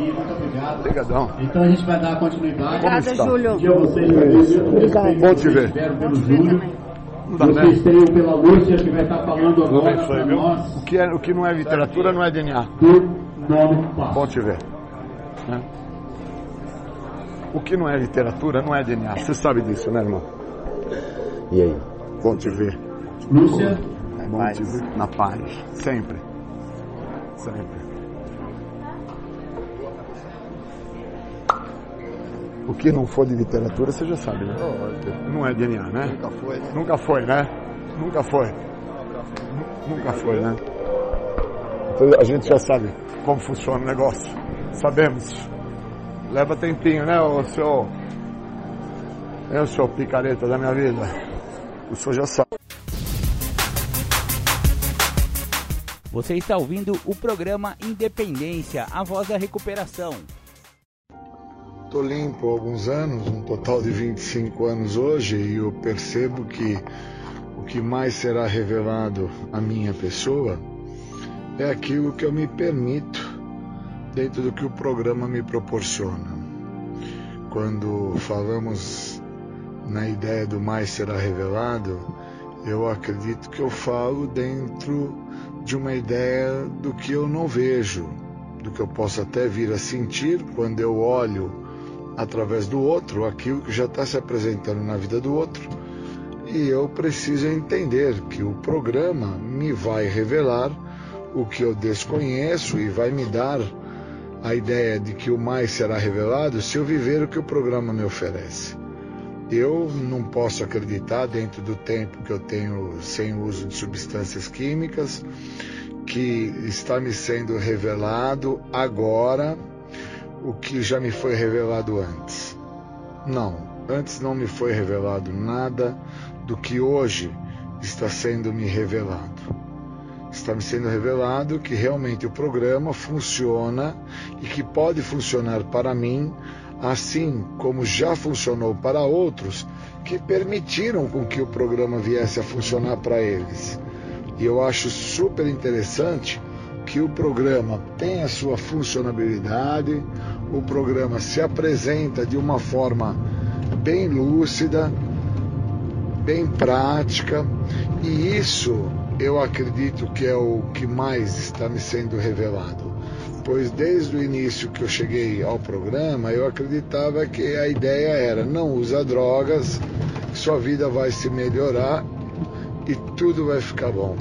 Obrigadão. Então a gente vai dar continuidade. Obrigada, Júlio. Obrigado. Bom te ver. Pelo Júlio. Tá Vocês têm pela Lúcia que vai estar falando agora para nós O que, é, o que não é literatura não é DNA. do nome passo. Bom te ver. né? O que não é literatura não é DNA. Você sabe disso, né, irmão? E aí? Bom te ver. Lúcia. Bom te ver. Na paz. Sempre. Sempre. O que não for de literatura, você já sabe, né? Não é DNA, né? Nunca foi. Nunca foi, né? Nunca foi. Nu- Nunca foi, né? Então a gente já sabe como funciona o negócio. Sabemos. Leva tempinho, né, o seu. É o seu picareta da minha vida. O senhor já sabe. Você está ouvindo o programa Independência, a voz da recuperação. Estou limpo há alguns anos, um total de 25 anos hoje, e eu percebo que o que mais será revelado à minha pessoa é aquilo que eu me permito dentro do que o programa me proporciona. Quando falamos na ideia do mais será revelado, eu acredito que eu falo dentro de uma ideia do que eu não vejo, do que eu posso até vir a sentir quando eu olho através do outro aquilo que já está se apresentando na vida do outro. E eu preciso entender que o programa me vai revelar o que eu desconheço e vai me dar a ideia de que o mais será revelado se eu viver o que o programa me oferece. Eu não posso acreditar, dentro do tempo que eu tenho sem uso de substâncias químicas, que está me sendo revelado agora o que já me foi revelado antes. Não, antes não me foi revelado nada do que hoje está sendo me revelado. Está me sendo revelado que realmente o programa funciona e que pode funcionar para mim, assim como já funcionou para outros que permitiram com que o programa viesse a funcionar para eles. E eu acho super interessante que o programa tem a sua funcionabilidade, o programa se apresenta de uma forma bem lúcida, bem prática, e isso eu acredito que é o que mais está me sendo revelado. pois desde o início que eu cheguei ao programa, eu acreditava que a ideia era não usa drogas, sua vida vai se melhorar e tudo vai ficar bom.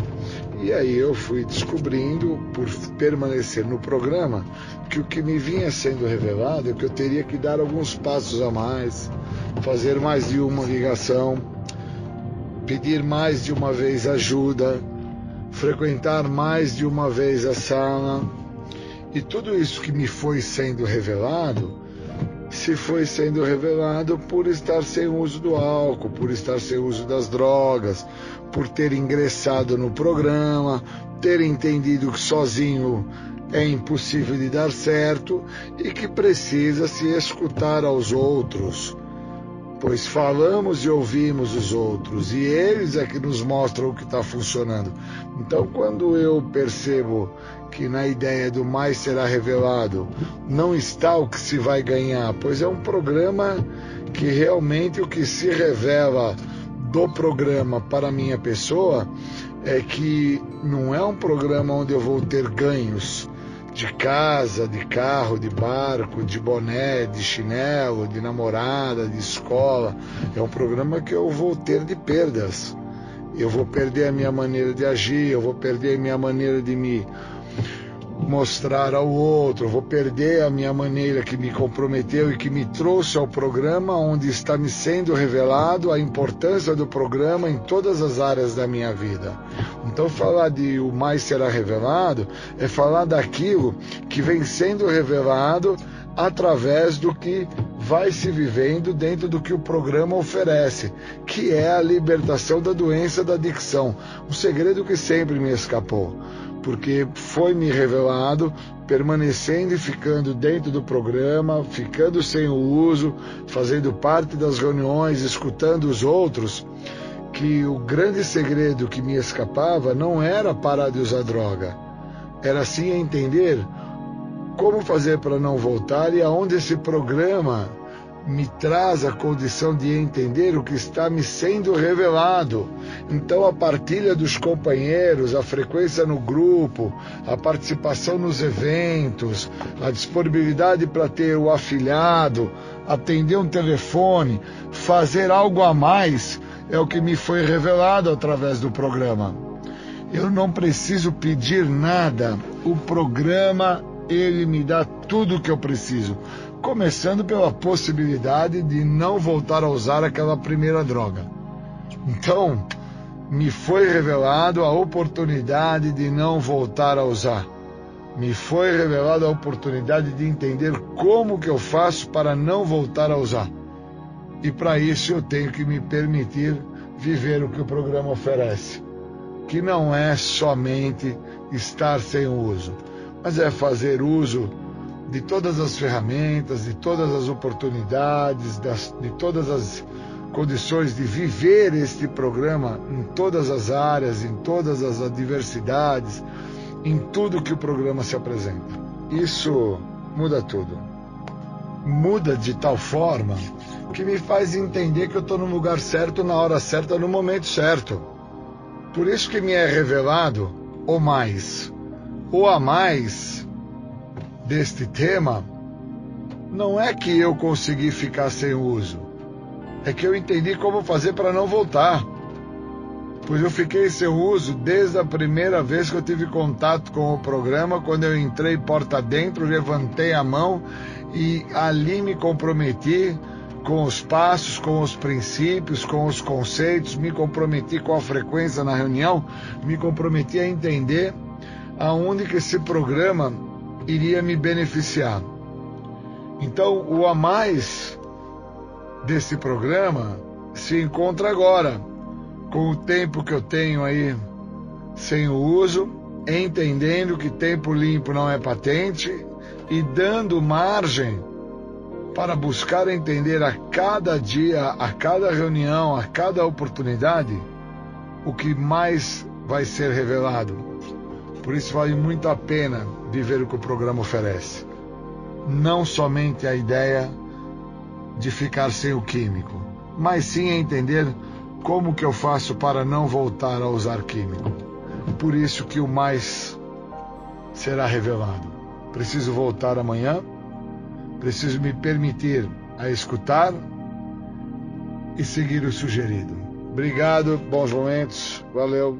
E aí eu fui descobrindo, por permanecer no programa, que o que me vinha sendo revelado é que eu teria que dar alguns passos a mais, fazer mais de uma ligação, pedir mais de uma vez ajuda, frequentar mais de uma vez a sala. E tudo isso que me foi sendo revelado, se foi sendo revelado por estar sem uso do álcool, por estar sem uso das drogas, por ter ingressado no programa, ter entendido que sozinho é impossível de dar certo e que precisa se escutar aos outros. Pois falamos e ouvimos os outros e eles é que nos mostram o que está funcionando. Então, quando eu percebo que na ideia do mais será revelado não está o que se vai ganhar, pois é um programa que realmente o que se revela do programa para a minha pessoa é que não é um programa onde eu vou ter ganhos de casa, de carro, de barco, de boné, de chinelo, de namorada, de escola. É um programa que eu vou ter de perdas. Eu vou perder a minha maneira de agir, eu vou perder a minha maneira de me mostrar ao outro, vou perder a minha maneira que me comprometeu e que me trouxe ao programa, onde está me sendo revelado a importância do programa em todas as áreas da minha vida. Então, falar de o mais será revelado é falar daquilo que vem sendo revelado através do que vai se vivendo dentro do que o programa oferece, que é a libertação da doença da adicção, um segredo que sempre me escapou porque foi me revelado, permanecendo e ficando dentro do programa, ficando sem o uso, fazendo parte das reuniões, escutando os outros, que o grande segredo que me escapava não era parar de usar droga, era sim entender como fazer para não voltar e aonde esse programa me traz a condição de entender o que está me sendo revelado. Então, a partilha dos companheiros, a frequência no grupo, a participação nos eventos, a disponibilidade para ter o afilhado, atender um telefone, fazer algo a mais, é o que me foi revelado através do programa. Eu não preciso pedir nada, o programa ele me dá tudo o que eu preciso começando pela possibilidade de não voltar a usar aquela primeira droga. Então, me foi revelado a oportunidade de não voltar a usar. Me foi revelada a oportunidade de entender como que eu faço para não voltar a usar. E para isso eu tenho que me permitir viver o que o programa oferece, que não é somente estar sem uso, mas é fazer uso de todas as ferramentas, de todas as oportunidades, das, de todas as condições de viver este programa em todas as áreas, em todas as adversidades, em tudo que o programa se apresenta. Isso muda tudo. Muda de tal forma que me faz entender que eu estou no lugar certo, na hora certa, no momento certo. Por isso que me é revelado o mais, o a mais deste tema não é que eu consegui ficar sem uso, é que eu entendi como fazer para não voltar. Pois eu fiquei sem uso desde a primeira vez que eu tive contato com o programa, quando eu entrei porta dentro, levantei a mão e ali me comprometi com os passos, com os princípios, com os conceitos, me comprometi com a frequência na reunião, me comprometi a entender aonde que esse programa iria me beneficiar. Então, o a mais desse programa se encontra agora, com o tempo que eu tenho aí sem o uso, entendendo que tempo limpo não é patente e dando margem para buscar entender a cada dia, a cada reunião, a cada oportunidade, o que mais vai ser revelado por isso vale muito a pena viver o que o programa oferece. Não somente a ideia de ficar sem o químico, mas sim entender como que eu faço para não voltar a usar químico. Por isso que o mais será revelado. Preciso voltar amanhã. Preciso me permitir a escutar e seguir o sugerido. Obrigado, bons momentos, valeu.